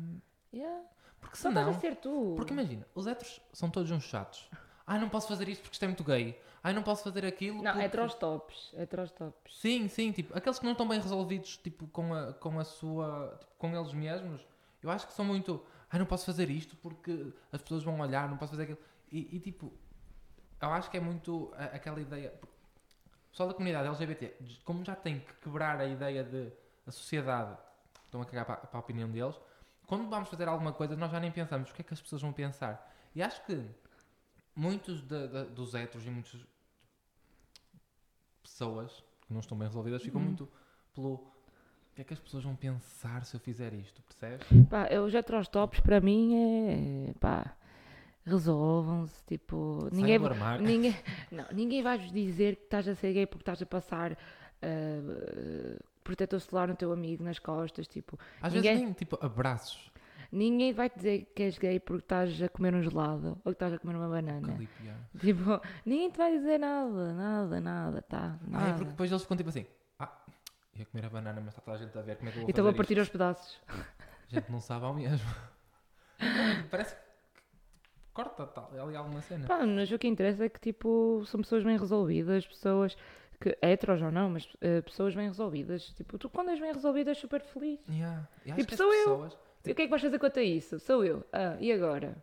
Yeah. Porque Só estás a ser tu. Porque imagina, os héteros são todos uns chatos. Ai, não posso fazer isto porque isto é muito gay. Ai, não posso fazer aquilo. Não, porque... heterostops. Heterostops. Sim, sim, tipo, aqueles que não estão bem resolvidos, tipo, com a, com a sua, tipo, com eles mesmos, eu acho que são muito, ai, não posso fazer isto porque as pessoas vão olhar, não posso fazer aquilo. E, e, tipo, eu acho que é muito a- aquela ideia, o pessoal da comunidade LGBT, como já tem que quebrar a ideia de a sociedade, estão a cagar para, para a opinião deles, quando vamos fazer alguma coisa, nós já nem pensamos o que é que as pessoas vão pensar. E acho que muitos de- de- dos héteros e muitas pessoas que não estão bem resolvidas ficam Uhum. muito pelo o que é que as pessoas vão pensar se eu fizer isto, percebes? Pá, eu, os heterostops para mim é. pá. Resolvam-se. Tipo. Ninguém, Sai armário. ninguém, não, ninguém vai-vos dizer que estás a ser gay porque estás a passar. ah, protetor solar no teu amigo nas costas, tipo, Às ninguém- vezes nem tipo abraços. ninguém vai te dizer que és gay porque estás a comer um gelado ou que estás a comer uma banana. Tipo, ninguém te vai dizer nada, nada, nada, tá? Ah, Nada. é porque depois eles ficam tipo assim, ah, ia comer a banana, mas está toda a gente a ver como é que eu vou então vou partir aos pedaços. A gente não sabe ao mesmo. <laughs> Parece que corta tal, é ali alguma cena. Pá, mas o que interessa é que, tipo, são pessoas bem resolvidas, pessoas que, heteros ou não, mas eh, pessoas bem resolvidas. Tipo, tu quando és bem resolvida és super feliz. Yeah. E acho Tipo, que sou eu. E o que é que vais fazer quanto a isso? Sou eu. Ah, e agora?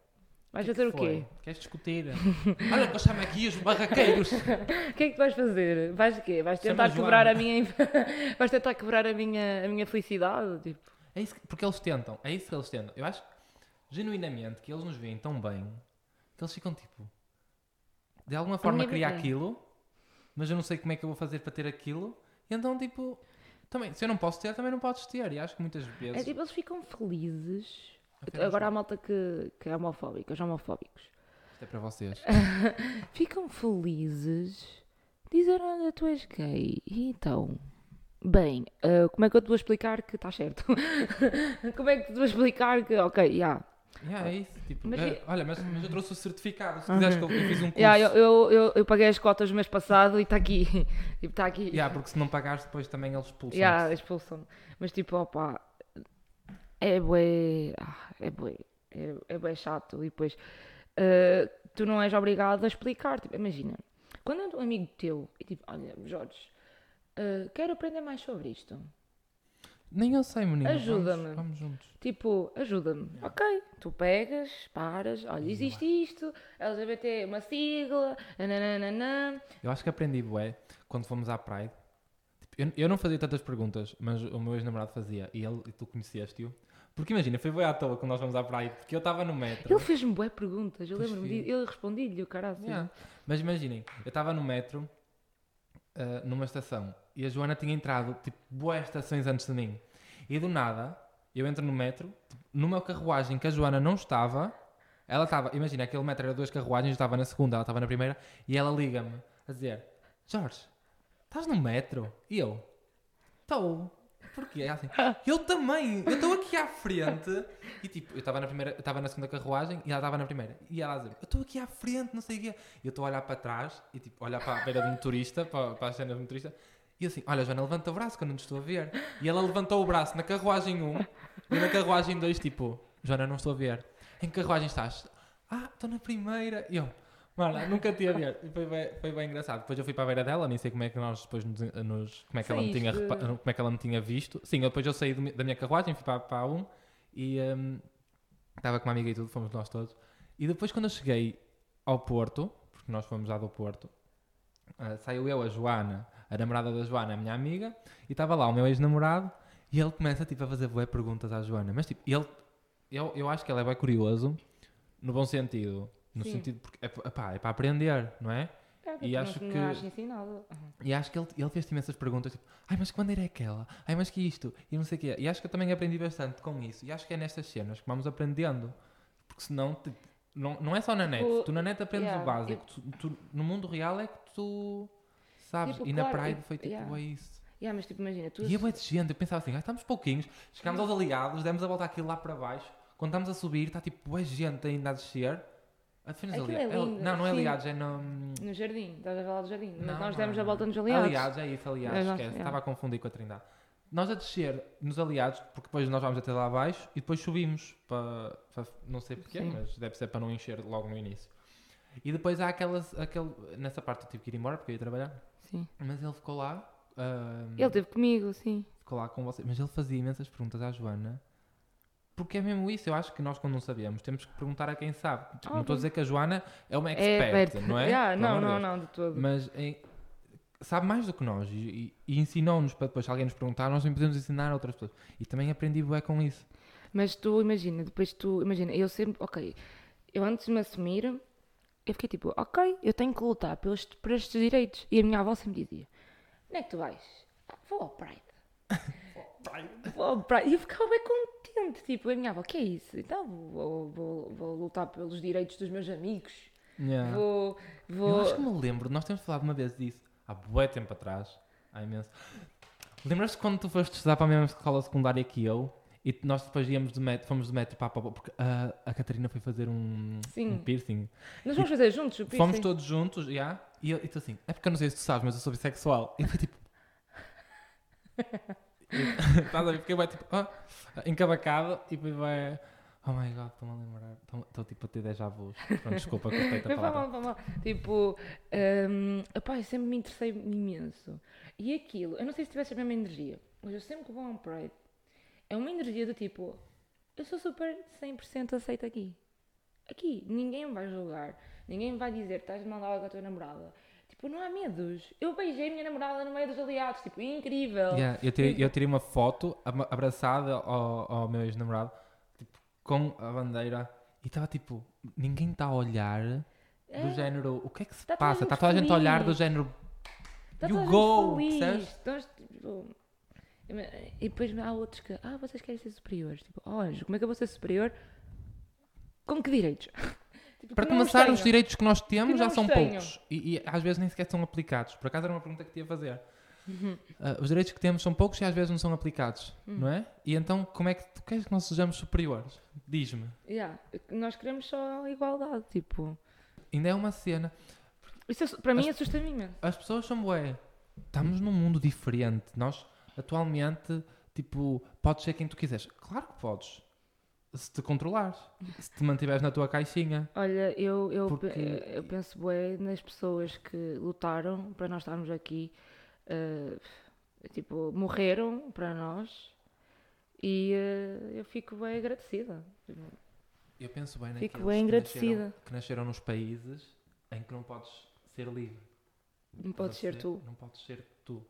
Vais que fazer o foi? quê? Queres discutir? <laughs> Olha que chamo aqui os barraqueiros. O que é que vais fazer? Vais o quê? Vais Chama tentar Joana. quebrar a minha... <laughs> vais tentar quebrar a minha, a minha felicidade? Tipo, É isso que- porque eles tentam, é isso que eles tentam. Eu acho genuinamente que eles nos veem tão bem que eles ficam tipo de alguma forma criar aquilo, mas eu não sei como é que eu vou fazer para ter aquilo, e então tipo também, se eu não posso ter, também não podes ter. E acho que muitas vezes. é tipo, eles ficam felizes. apenas- Agora há malta que, que é homofóbica, os homofóbicos. Isto é para vocês. <laughs> ficam felizes dizer olha tu és gay e então bem ah, como é que eu te vou explicar que está certo <laughs> como é que te vou explicar que ok já Yeah, é isso. Tipo, Mas e- olha, mas, mas eu trouxe o certificado. Se Uhum. quiseres que eu, eu fiz um curso. yeah, eu, eu, eu, eu paguei as cotas no mês passado e está aqui <laughs> tipo está aqui Yeah, porque se não pagares, depois também eles expulsam. yeah, expulsam mas tipo opa é bué ah, é bué é, é bué chato e depois ah, tu não és obrigado a explicar tipo, imagina quando é um amigo teu e tipo olha Jorge ah, quero aprender mais sobre isto Nem eu sei, menino. Ajuda-me. Vamos, vamos juntos. Tipo, ajuda-me. Ok, tu pegas, paras, olha, existe isto, LGBT é uma sigla, nananana. Eu acho que aprendi bué quando fomos à Pride. Tipo, eu, eu não fazia tantas perguntas, mas o meu ex-namorado fazia e, ele, e tu conhecieste-o. Porque imagina, foi bué à toa quando nós fomos à Pride, porque eu estava no metro. Ele fez-me boas perguntas, eu lembro-me. Eu respondi-lhe, o caralho. Yeah. Mas imaginem, eu estava no metro, ah, numa estação, e a Joana tinha entrado, tipo, boas estações antes de mim. E do nada, eu entro no metro, tipo, numa carruagem que a Joana não estava, ela estava, imagina, aquele metro era duas carruagens, eu estava na segunda, ela estava na primeira, e ela liga-me a dizer: Jorge, estás no metro? E eu: Estou. Porquê? Ela assim, eu também, eu estou aqui à frente. E tipo, eu estava na primeira, estava na segunda carruagem e ela estava na primeira. E ela a dizer, eu estou aqui à frente, não sei o quê. E eu estou a olhar para trás e tipo, olhar para a beira do motorista, para, para as cenas do motorista. E assim, olha, Joana, levanta o braço que eu não te estou a ver. E ela levantou o braço na carruagem 1 e na carruagem 2, tipo, Joana, não estou a ver. Em que carruagem estás? Ah, estou na primeira. E eu, mano, nunca ver. E foi bem, foi bem engraçado. Depois eu fui para a beira dela, nem sei como é que nós depois nos, nos- como é que ela me tinha como é que ela me tinha visto. Sim, depois eu saí do da minha carruagem, fui para, para 1 e hum, estava com uma amiga e tudo, fomos nós todos. E depois quando eu cheguei ao Porto, porque nós fomos lá do Porto, ah, saiu eu, a Joana, a namorada da Joana, a minha amiga, e estava lá o meu ex-namorado, e ele começa tipo, a fazer bué perguntas à Joana. Mas tipo, ele, eu, eu acho que ele é bem curioso, no bom sentido. No Sim. sentido, porque é, pa- pá, é para aprender, não é? É, E não- acho não que- acho ensinado. E acho que ele, ele fez imensas perguntas, tipo, ai, mas quando era aquela? Ai, mas que isto? E não sei o quê. E acho que eu também aprendi bastante com isso. E acho que é nestas cenas que vamos aprendendo. Porque senão, tipo, não, não é só na net. Tipo, tu na net aprendes yeah, o básico. Tu, tu- no mundo real é que tu sabes. Tipo, e na claro, Pride foi tipo, yeah. é isso. Yeah, mas tipo, imagina, tu E é bué de gente. Eu pensava assim, ah, estamos pouquinhos. Chegámos aos aliados, demos a volta aquilo lá para baixo. Quando estamos a subir, está tipo, bué gente ainda a descer. A defesa Aquilo aliados. é lindo, não, não é sim. aliados, é no. No jardim, estás a falar do jardim. Mas Não, nós não, demos a volta nos aliados. Aliados, é isso, aliados, É, nós- esquece. é. Estava a confundir com a Trindade. Nós a descer nos aliados, porque depois nós vamos até lá abaixo e depois subimos para. para- não sei porquê, Sim. mas deve ser para não encher logo no início. E depois há aquelas. Aquele, nessa parte eu tive que ir embora porque eu ia trabalhar, Sim. mas ele ficou lá. ahm, Ele esteve comigo, sim. ficou lá com você. Mas ele fazia imensas perguntas à Joana. Porque é mesmo isso, eu acho que nós quando não sabemos temos que perguntar a quem sabe. Tipo, não estou a dizer que a Joana é uma É expert, perto. não é? Yeah, não, não, não, de todo. Mas em- sabe mais do que nós e, e- e ensinou-nos para depois se alguém nos perguntar, nós também podemos ensinar a outras pessoas. E também aprendi bué com isso. Mas tu imagina, depois tu, imagina, eu sempre, ok, eu antes de me assumir, eu fiquei tipo, ok, eu tenho que lutar pelos, por estes direitos. E a minha avó sempre dizia, onde é que tu vais? "Ah, vou ao Pride. <laughs> Pride. E eu ficava bem contente, tipo, a minha avó, que é isso? Então vou, vou, vou lutar pelos direitos dos meus amigos. Yeah. Vou, Eu vou... acho que me lembro, nós temos falado uma vez disso, há bué tempo atrás, há imenso. Lembras-te quando tu foste estudar para a mesma escola secundária que eu? E nós depois íamos de metro, fomos de metro para a porque a, a Catarina foi fazer um, Sim. um piercing. Nós vamos fazer juntos o Fomos piercing? todos juntos, já, e, eu- e tu assim, é porque eu não sei se tu sabes, mas eu sou bissexual. E eu fui tipo. <laughs> Estás a ver? Fiquei bem tipo, ah, encabacado e depois vai. Oh my god, estou-me a lembrar. Estou tipo a ter déjà vus. Pronto, desculpa, cortei-te a palavra. mal, mal. Tipo, um, epá, eu sempre me interessei imenso. E aquilo, eu não sei se tivesse a mesma energia, mas eu sempre que vou a um Pride, é uma energia do tipo, eu sou super 100% aceita aqui. Aqui, ninguém me vai julgar, ninguém me vai dizer estás de mandar com a tua namorada. Tipo, não há medos. Eu beijei a minha namorada no meio dos aliados, tipo, incrível. Yeah, eu, tirei, eu tirei uma foto abraçada ao, ao meu ex-namorado, tipo, com a bandeira, e estava tipo, ninguém está a olhar do É, género, o que é que se Tá passa? Está toda a gente a olhar do género, Tá you go, percebes? Nós, tipo, e depois há outros que, ah, vocês querem ser superiores. Tipo, oh, anjo, como é que eu vou ser superior? Com que direitos? <laughs> Tipo, Para começar, os direitos que nós temos Que já são tenho. poucos e, e às vezes nem sequer são aplicados. Por acaso era uma pergunta que te ia fazer. Uhum. Ah, os direitos que temos são poucos e às vezes não são aplicados, Hum. não é? E então, como é que tu queres que nós sejamos superiores? Diz-me. Yeah, nós queremos só igualdade, tipo. Ainda é uma cena. Isso assu- para mim As- assusta-me imenso. As pessoas são bué. Estamos num mundo diferente. Nós, atualmente, tipo, podes ser quem tu quiseres. Claro que podes. Se te controlares. Se te mantiveres na tua caixinha. Olha, eu, eu, Porque- pe- eu penso bem nas pessoas que lutaram para nós estarmos aqui, eh, tipo, morreram para nós e eh, eu fico bem agradecida. Eu penso bem Fico naqueles bem que nasceram, agradecida. que nasceram nos países em que não podes ser livre. Não podes ser Você- tu. Não podes ser tu.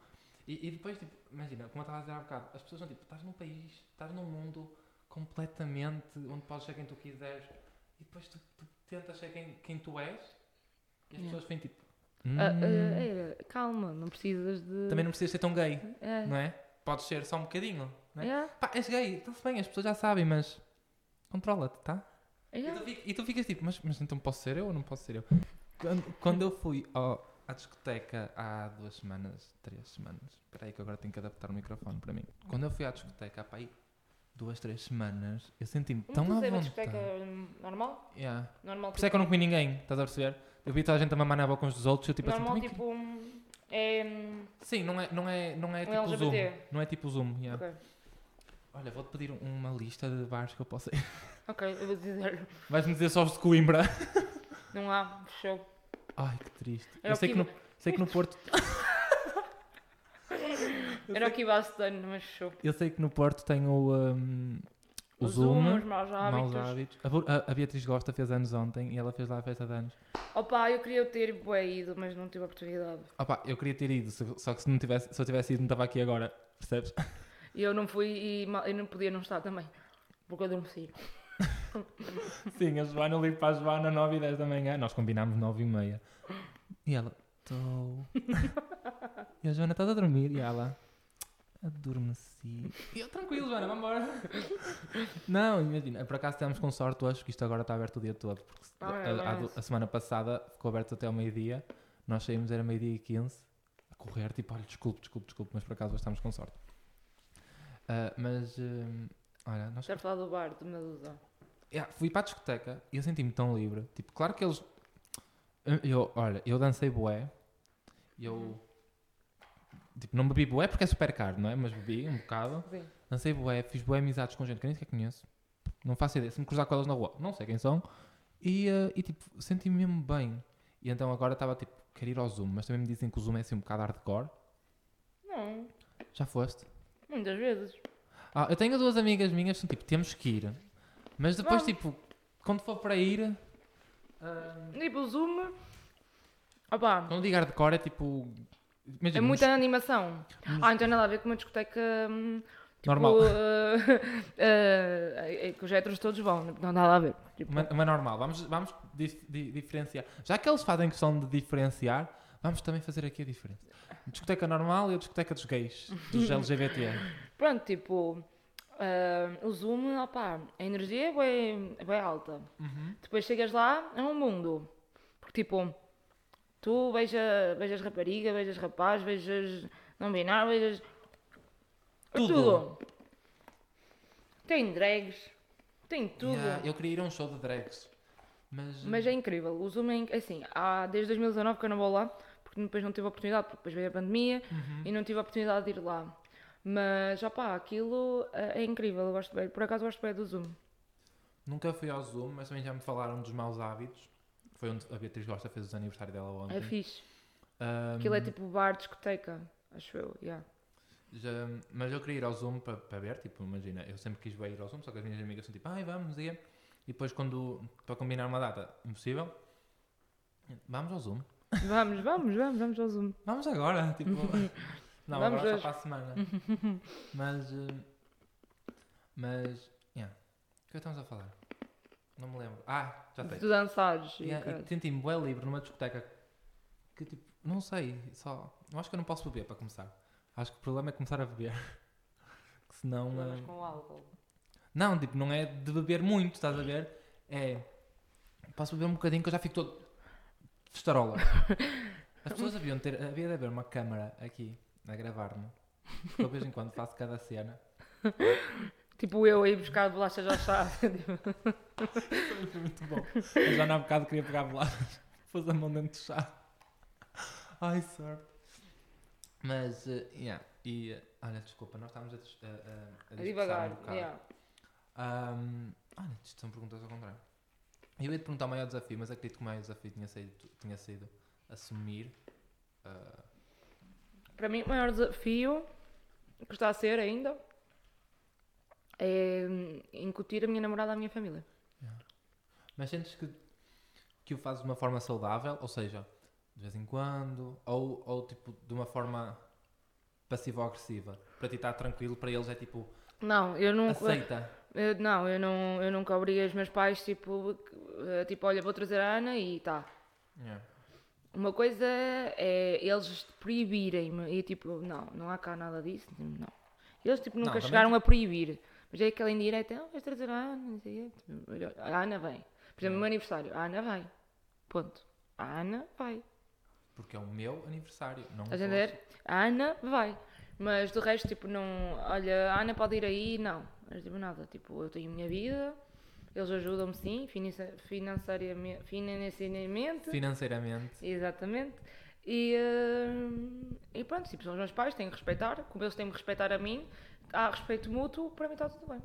E, e depois, tipo, imagina, como eu estava a dizer há bocado, as pessoas são tipo, estás num país, estás num mundo completamente onde podes ser quem tu quiseres e depois tu, tu tentas ser quem, quem tu és e as Yeah. pessoas vêm tipo. Ah, "Hum, ah, é, calma, não precisas de. Também não precisas ser tão gay, É. não é? Podes ser só um bocadinho, não é? É, Pá, és gay, está-se bem, as pessoas já sabem, mas controla-te, tá? é. E, tu, e tu ficas tipo, mas, mas então posso ser eu ou não posso ser eu? Quando, quando eu fui ao- à discoteca há duas semanas, três semanas, espera aí que agora tenho que adaptar o microfone para mim. Quando eu fui à discoteca há pá, aí duas, três semanas, eu senti-me tão à vontade. discoteca normal? Yeah. Normal Por isso é que eu não comi ninguém, estás a perceber? Eu vi toda a gente a mamar na boca uns dos outros, eu tipo normal assim, tipo. hum, É. hum, Sim, não é, não é, não é Um tipo Zoom. LGBT. Não é tipo Zoom, yeah. ok. Olha, vou-te pedir uma lista de bares que eu posso ir. Ok, eu vou dizer. Vais-me dizer só os de Coimbra. Não há, fechou. Ai, que triste. Era eu o sei que no, sei que no Porto Era o que iba a ano, mas fechou. Eu sei que no Porto tem o, um, o, O Zoom, os maus maus hábitos. hábitos. A, a- Beatriz Gosta fez anos ontem e ela fez lá a festa de anos. Opa, eu queria ter bué ido, mas não tive a oportunidade. Opa, eu queria ter ido, só que se, não tivesse, se eu tivesse ido não estava aqui agora, percebes? <laughs> E eu não fui e eu não podia não estar também. Porque eu adormeci. <laughs> Sim, a Joana, eu ligo para a Joana 9 e 10 da manhã, nós combinámos 9 e meia. E ela, estou... <laughs> e a Joana, estás a dormir? E ela, adormeci. E eu, tranquilo Joana, vamos embora. <laughs> não, imagina, por acaso temos com sorte hoje, que isto agora está aberto o dia todo, porque Ah, é, a, a- parece. a semana passada ficou aberto até ao meio-dia, nós saímos, era meio-dia e 15, a correr, tipo, olha, desculpe, desculpe, desculpe, mas por acaso hoje estamos com sorte. Ah, mas, hum, olha, nós Quero falar do bar de Medusa. yeah, fui para a discoteca e eu senti-me tão livre. Tipo, claro que eles. eu- olha, eu dancei bué. Eu. Tipo, não bebi bué porque é super caro, não é? Mas bebi um bocado. Sim. Dancei bué, fiz bué amizades com gente que nem sequer conheço. Não faço ideia. Se me cruzar com elas na rua, não sei quem são. E, eh, e tipo, senti-me mesmo bem. E então agora estava tipo, quero ir ao Zoom, mas também me dizem que o Zoom é assim um bocado hardcore. Não, Já foste? muitas vezes. Ah, eu tenho duas amigas minhas que são tipo, temos que ir. Mas depois, Vamos. tipo, quando for para ir. ah, Tipo, o Zoom. Opá, quando digo hardcore é tipo. É Imagina, muita animação. nos- Ah, não tem nada a ver com uma discoteca. hum, Tipo, normal. <laughs> eh, eh, é que os héteros todos vão, não tem nada a ver. Tipo, Uma, uma normal. Vamos, vamos dif- di- diferenciar. Já que eles fazem questão de diferenciar, vamos também fazer aqui a diferença. Discoteca normal e a discoteca dos gays, dos <laughs> LGBT. Pronto, tipo, eh, o Zoom, opá, a energia é bem, é bem alta. Uhum. Depois chegas lá, é um mundo. Porque, tipo, tu beijas, beijas rapariga, beijas rapaz, beijas não binário, beijas. é Tudo. Tem drags, tem tudo. Yeah, eu queria ir a um show de drags. Mas, Mas é incrível. O Zoom é assim, há desde 2019 que eu não vou lá, porque depois não tive a oportunidade, porque depois veio a pandemia Uhum. e não tive a oportunidade de ir lá. Mas, opá, aquilo eh, é incrível, eu gosto bem. Por acaso gosto bem do Zoom. Nunca fui ao Zoom, mas também já me falaram dos maus hábitos. Foi onde a Beatriz Gosta fez o aniversário dela ontem. É fixe. Ahm, Aquilo é tipo bar, discoteca, acho eu, yeah. já- mas eu queria ir ao Zoom para, para ver, tipo, imagina, eu sempre quis ir ao Zoom, só que as minhas amigas são tipo, ai vamos, e e depois quando, para combinar uma data, impossível, vamos ao Zoom. <laughs> Vamos, vamos, vamos, vamos ao Zoom. Vamos agora, <laughs> tipo, não, Vamos agora hoje. só para a semana. <laughs> mas, eh, mas, yeah. o que estamos a falar? Não me lembro. Ah, já sei. Tu dançares. e Yeah, e Senti-me bem livre numa discoteca que tipo, não sei, só. Eu acho que eu não posso beber para começar. Acho que o problema é começar a beber. <laughs> que senão. Problemas eh, com o álcool. Não, tipo, não é de beber muito, estás a ver? É. Posso beber um bocadinho que eu já fico todo. Festarola. <laughs> As pessoas haviam de ter. Havia de haver uma câmara aqui a gravar-me. Porque eu de vez em quando faço cada cena. <laughs> Tipo eu aí buscar bolachas ao chá. <laughs> Foi muito bom. Eu já não há bocado queria pegar bolachas. <laughs> Pôs a mão dentro do chá. Ai, sorte. Mas, eh, yeah. E, eh, olha, desculpa, nós estávamos a, a, a, a divagar. um yeah. Ahm, olha, isto são perguntas ao contrário. Eu ia te perguntar o maior desafio, mas acredito que o maior desafio tinha sido, tinha sido assumir. ah, Para mim, o maior desafio que está a ser ainda é incutir a minha namorada à minha família. mas sentes que, que o fazes de uma forma saudável, ou seja, de vez em quando, ou, ou tipo de uma forma passiva-agressiva, para ti estar tranquilo, para eles é tipo, Não, eu nunca. aceita. eu- não, eu, não, eu nunca obriguei os meus pais, tipo, eh, tipo, olha, vou trazer a Ana e tá. Yeah. Uma coisa é eles proibirem-me e tipo, não, não há cá nada disso, não. Eles tipo nunca Não, também chegaram a proibir. Mas é aquela indireta, ah, vais trazer a Ana, não sei o a Ana vem. Por exemplo, no meu aniversário, a Ana vai. Ponto. A Ana vai. Porque é o meu aniversário, não o Estás a entender? A Ana vai. Mas do resto, tipo, não. Olha, a Ana pode ir aí, não. Mas tipo, nada. Tipo, eu tenho a minha vida, eles ajudam-me sim, financeiramente. financeiramente Financeiramente. Exatamente. E, hum, e pronto, tipo, são os meus pais, tenho que respeitar, como eles têm que respeitar a mim, há respeito mútuo, para mim está tudo bem.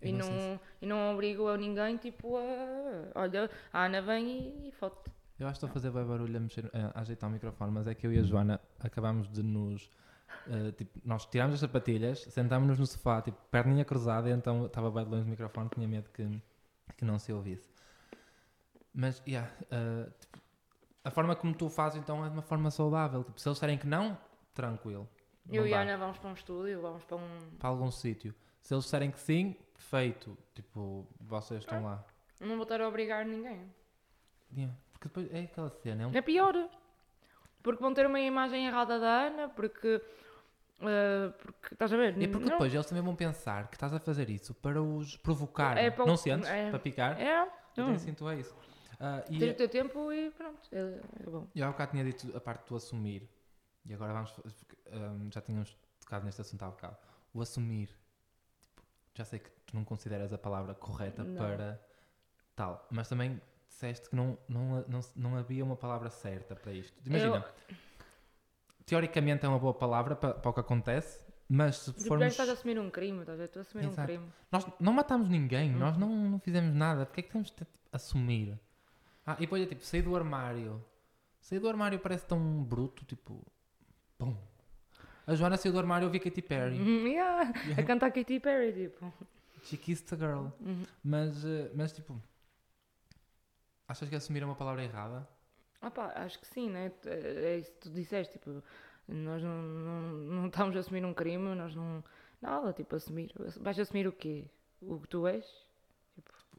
E não e não obrigo a ninguém, tipo, a. Olha, a Ana vem e, e foto. Eu acho que estou a fazer bem barulho a, mexer, a ajeitar o microfone, mas é que eu e a Joana acabámos de nos. eh, tipo, nós tirámos as sapatilhas, sentámos-nos no sofá, tipo, perninha cruzada, então estava bem de longe do microfone, tinha medo que, que não se ouvisse. Mas, yeah, eh, tipo, a forma como tu fazes então é de uma forma saudável. Tipo, se eles disserem que não, tranquilo. Eu e a. Ana vamos para um estúdio, vamos para um. Para algum sítio. Se eles disserem que sim, perfeito. Tipo, vocês estão lá. Não vou estar a obrigar ninguém. Yeah, Porque depois é aquela cena, é um É pior. Porque vão ter uma imagem errada da Ana, porque. eh, porque estás a ver? E porque Não- depois eles também vão pensar que estás a fazer isso para os provocar. É para o- não sentes? é. Para picar? É, não. também sinto é isso. Ah, e Tens o teu tempo e pronto. É, é bom. eu há bocado tinha dito a parte do assumir. E agora vamos. Ahm, já tínhamos tocado neste assunto há bocado. O assumir. Tipo, já sei que tu não consideras a palavra correta Não. para. tal. Mas também disseste que não, não, não, não havia uma palavra certa para isto. Imagina, teoricamente é uma boa palavra para, para o que acontece, mas se Tipo, formos. estás a assumir um crime, estás a ver? Estou a assumir um Exato. crime. Nós não matámos ninguém, nós Uhum. não, não fizemos nada. Porque é que temos de tipo, assumir? Ah, e depois é tipo, sair do armário. Sair do armário parece tão bruto, tipo. Pum. A Joana saiu do armário, eu vi Katy Perry. Uhum, yeah, A cantar Katy Perry, tipo. She kissed a girl. Uhum. Mas, eh, mas tipo. Achas que assumir é uma palavra errada? Ah pá, acho que sim, né? É isso que tu disseste, tipo, nós não, não, não estamos a assumir um crime, nós não. Nada, tipo, assumir. Vais assumir o quê? O que tu és?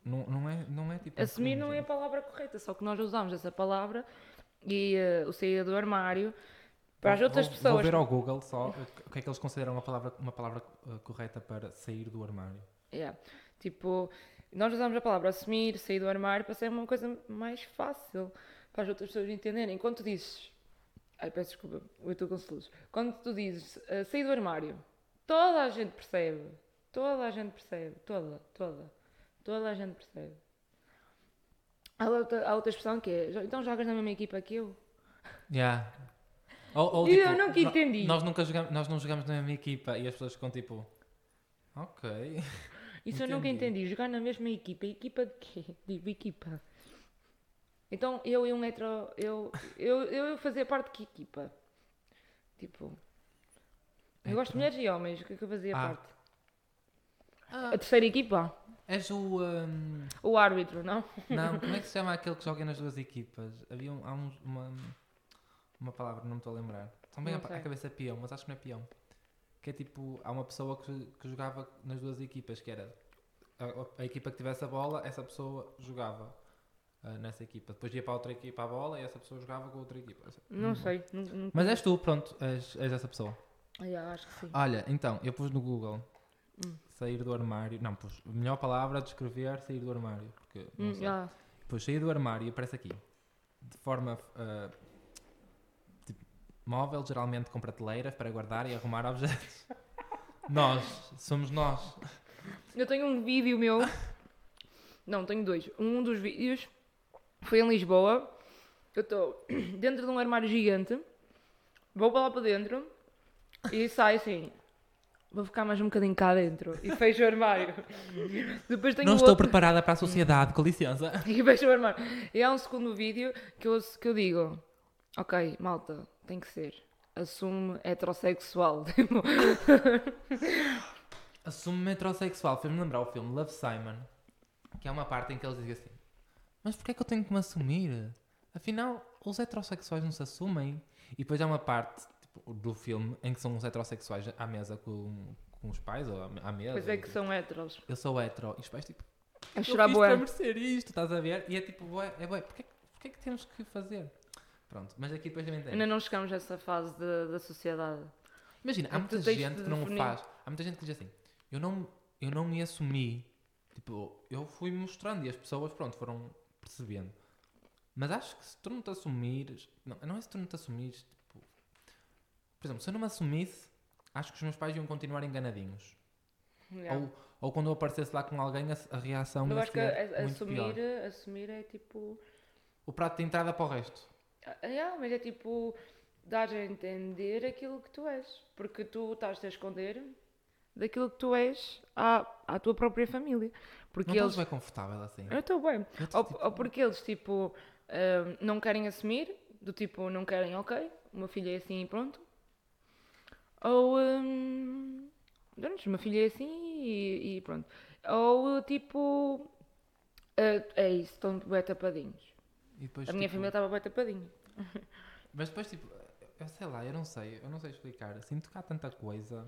Não, não, é, não é tipo. um Assumir crime, não é a palavra correta, só que nós usamos essa palavra e eh, o sair do armário para as outras vou, pessoas. Vou ver ao Google só o que é que eles consideram uma palavra, uma palavra eh, correta para sair do armário. Yeah. Tipo, nós usamos a palavra assumir, sair do armário para ser uma coisa mais fácil para as outras pessoas entenderem. Quando tu dizes. Ai, peço desculpa, eu estou com soluços. Quando tu dizes eh, sair do armário, toda a gente percebe. Toda a gente percebe. Toda, toda. Toda a gente percebe. Há outra, há outra expressão que é: então jogas na mesma equipa que eu? Yeah. Ou, ou, E tipo, eu nunca entendi. Nós, nunca jogamos, nós não jogamos na mesma equipa e as pessoas ficam tipo. Ok. Isso eu nunca Entendi. entendi. Jogar na mesma equipa. Equipa de quê? <laughs> Digo, equipa. Então eu e um hetero. Eu, eu, eu fazia parte de que equipa? Tipo. Eu gosto de mulheres e homens. O que é que eu fazia Ah. parte? Ah, A terceira equipa? és o. um, O árbitro, não? não, <laughs> como é que se chama aquele que joga nas duas equipas? Havia um, há uns, uma, uma palavra, não me estou a lembrar. Também a, sei. a cabeça é peão, mas acho que não é peão. Que é tipo, há uma pessoa que, que jogava nas duas equipas, que era a, a- equipa que tivesse a bola, essa pessoa jogava ah, nessa equipa. Depois ia para a outra equipa a bola e essa pessoa jogava com a outra equipa. Não sei. Não, não- Mas és tu, pronto, és, és essa pessoa. Yeah, acho que sim. Olha, então, eu pus no Google Hum. sair do armário. Não, pus a melhor palavra a descrever sair do armário. Porque, não Hum, sei. sair do armário e aparece aqui. De forma tipo, móvel, geralmente com prateleiras para guardar e arrumar objetos. nós, somos nós. Eu tenho um vídeo meu. Não, tenho dois. Um dos vídeos foi em Lisboa. Eu estou <clears throat> dentro de um armário gigante. Vou para lá para dentro e saio assim. Vou ficar mais um bocadinho cá dentro. E fecho o armário. Depois tenho não estou outro. preparada para a sociedade, com licença. <laughs> E fecho o armário. E há um segundo vídeo que eu, que eu digo: Ok, malta, tem que ser. Assume heterossexual. <laughs> Tipo, Assume-me heterossexual. Fez-me lembrar o filme Love Simon, que é uma parte em que eles dizem assim: Mas porquê é que eu tenho que me assumir? Afinal, os heterossexuais não se assumem. E depois há uma parte tipo, do filme em que são os heterossexuais à mesa com, com os pais, ou à mesa. pois é e que tipo, são heteros. Eu sou hetero. E os pais, tipo, A eu chorar fiz para bué. merecer isto, estás a ver? E é tipo, é bué, porquê, porquê que temos que fazer? Pronto, mas aqui depois também tem. Ainda não chegamos a essa fase de- da sociedade. Imagina, há É muita de gente que não o definir. faz. Há muita gente que diz assim: eu não, eu não me assumi. Tipo, eu fui mostrando e as pessoas, pronto, foram percebendo. Mas acho que se tu não te assumires. Não, não é se tu não te assumires. Tipo, por exemplo, se eu não me assumisse, acho que os meus pais iam continuar enganadinhos. Yeah. Ou, ou quando eu aparecesse lá com alguém, a, a reação Eu acho que a- a- assumir, pior. assumir é tipo. O prato de entrada para o resto. Ah, yeah, mas é tipo. Dar a entender aquilo que tu és. Porque tu estás a esconder daquilo que tu és à, à tua própria família. Porque Não estás eles. bem confortável assim. Eu estou bem. Eu tô, Ou, tipo, ou porque eles, tipo, ah, não querem assumir, do tipo, não querem, ok, o meu filho é assim e pronto. Ou, pronto, o meu filho é assim e, e pronto. Ou, tipo, ah, é isso, estão bem tapadinhos. Depois, A minha tipo, família estava bem tapadinha. Mas depois, tipo, eu sei lá, eu não sei, eu não sei explicar. Sinto que há tanta coisa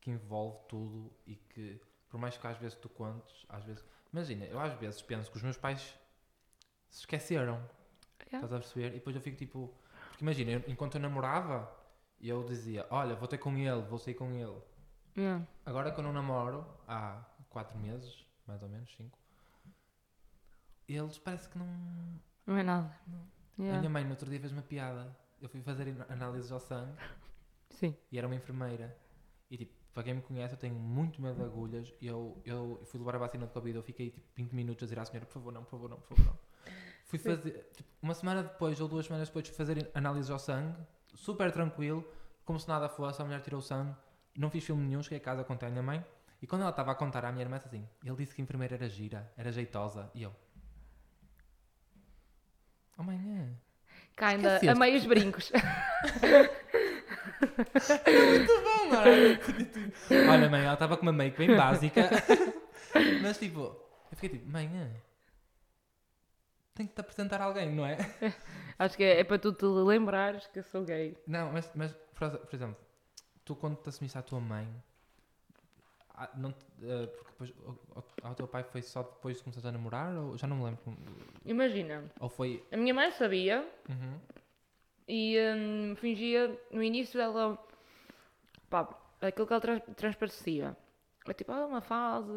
que envolve tudo e que, por mais que às vezes tu contes, às vezes. Imagina, eu às vezes penso que os meus pais se esqueceram, Yeah. estás a perceber? E depois eu fico tipo. Porque imagina, eu- enquanto eu namorava, eu dizia: Olha, vou ter com ele, vou sair com ele. Yeah. Agora que eu não namoro, há 4 meses, mais ou menos, 5, eles parece que não. Não é nada. A Yeah. minha mãe no outro dia fez uma piada. Eu fui fazer análises ao sangue Sim. e era uma enfermeira. E tipo, para quem me conhece, eu tenho muito medo de agulhas. E eu, eu fui levar a vacina de Covid, eu fiquei tipo 20 minutos a dizer à senhora, por favor, não, por favor, não, por favor, não. <laughs> Fui fazer, tipo, uma semana depois ou duas semanas depois, fui fazer análises ao sangue, super tranquilo, como se nada fosse, a mulher tirou o sangue, não fiz filme nenhum, cheguei a casa, contei à minha mãe. E quando ela estava a contar à minha irmã, assim, ele disse que a enfermeira era gira, era jeitosa. E eu, oh mãe, é. Cá ainda a meios brincos. Muito bom, não é? Olha, mãe, ela estava com uma make bem básica. <laughs> Mas tipo, eu fiquei tipo, mãe, é. Tem que te apresentar a alguém, não é? <laughs> Acho que é, é para tu te lembrares que eu sou gay. Não, mas, mas por, por exemplo, tu quando te assumiste à tua mãe, ah, não te- eh, porque depois ao, ao teu pai foi só depois de começares a namorar? Ou já não me lembro. Imagina, Ou foi. a minha mãe sabia Uhum. e hum, fingia no início ela. pá, aquilo que ela trans, transparecia. É tipo, ah, uma fase.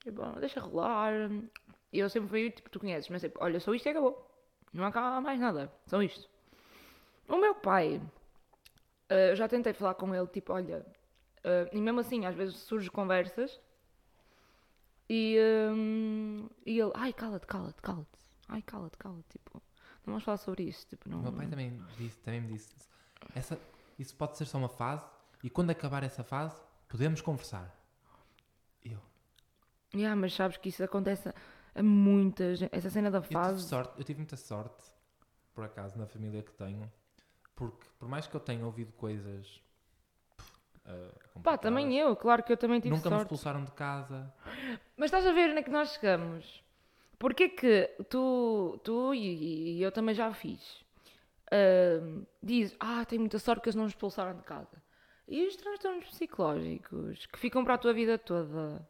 Tipo, deixa rolar. E eu sempre fui, tipo, tu conheces, mas tipo, olha, só isto e acabou. Não cá mais nada. Só isto. O meu pai, eu já tentei falar com ele, tipo, olha. Eh, e mesmo assim, às vezes surgem conversas. E, hum, e ele, ai, cala-te, cala-te, cala-te. Ai, cala-te, cala-te. Tipo, não vamos falar sobre isso. Tipo, não. O meu pai também, disse, também me disse: essa, isso pode ser só uma fase, e quando acabar essa fase, podemos conversar. Eu, Yeah, mas sabes que isso acontece a- a muita gente. Essa cena da eu tive fase. sorte, eu tive muita sorte, por acaso, na família que tenho, porque por mais que eu tenha ouvido coisas. Pá, também eu, claro que eu também tive Nunca me sorte. expulsaram de casa. Mas estás a ver onde é que nós chegamos? Porquê que tu, tu e, e eu também já fiz? ahm, dizes, ah, tenho muita sorte que eles não me expulsaram de casa. E os transtornos psicológicos que ficam para a tua vida toda?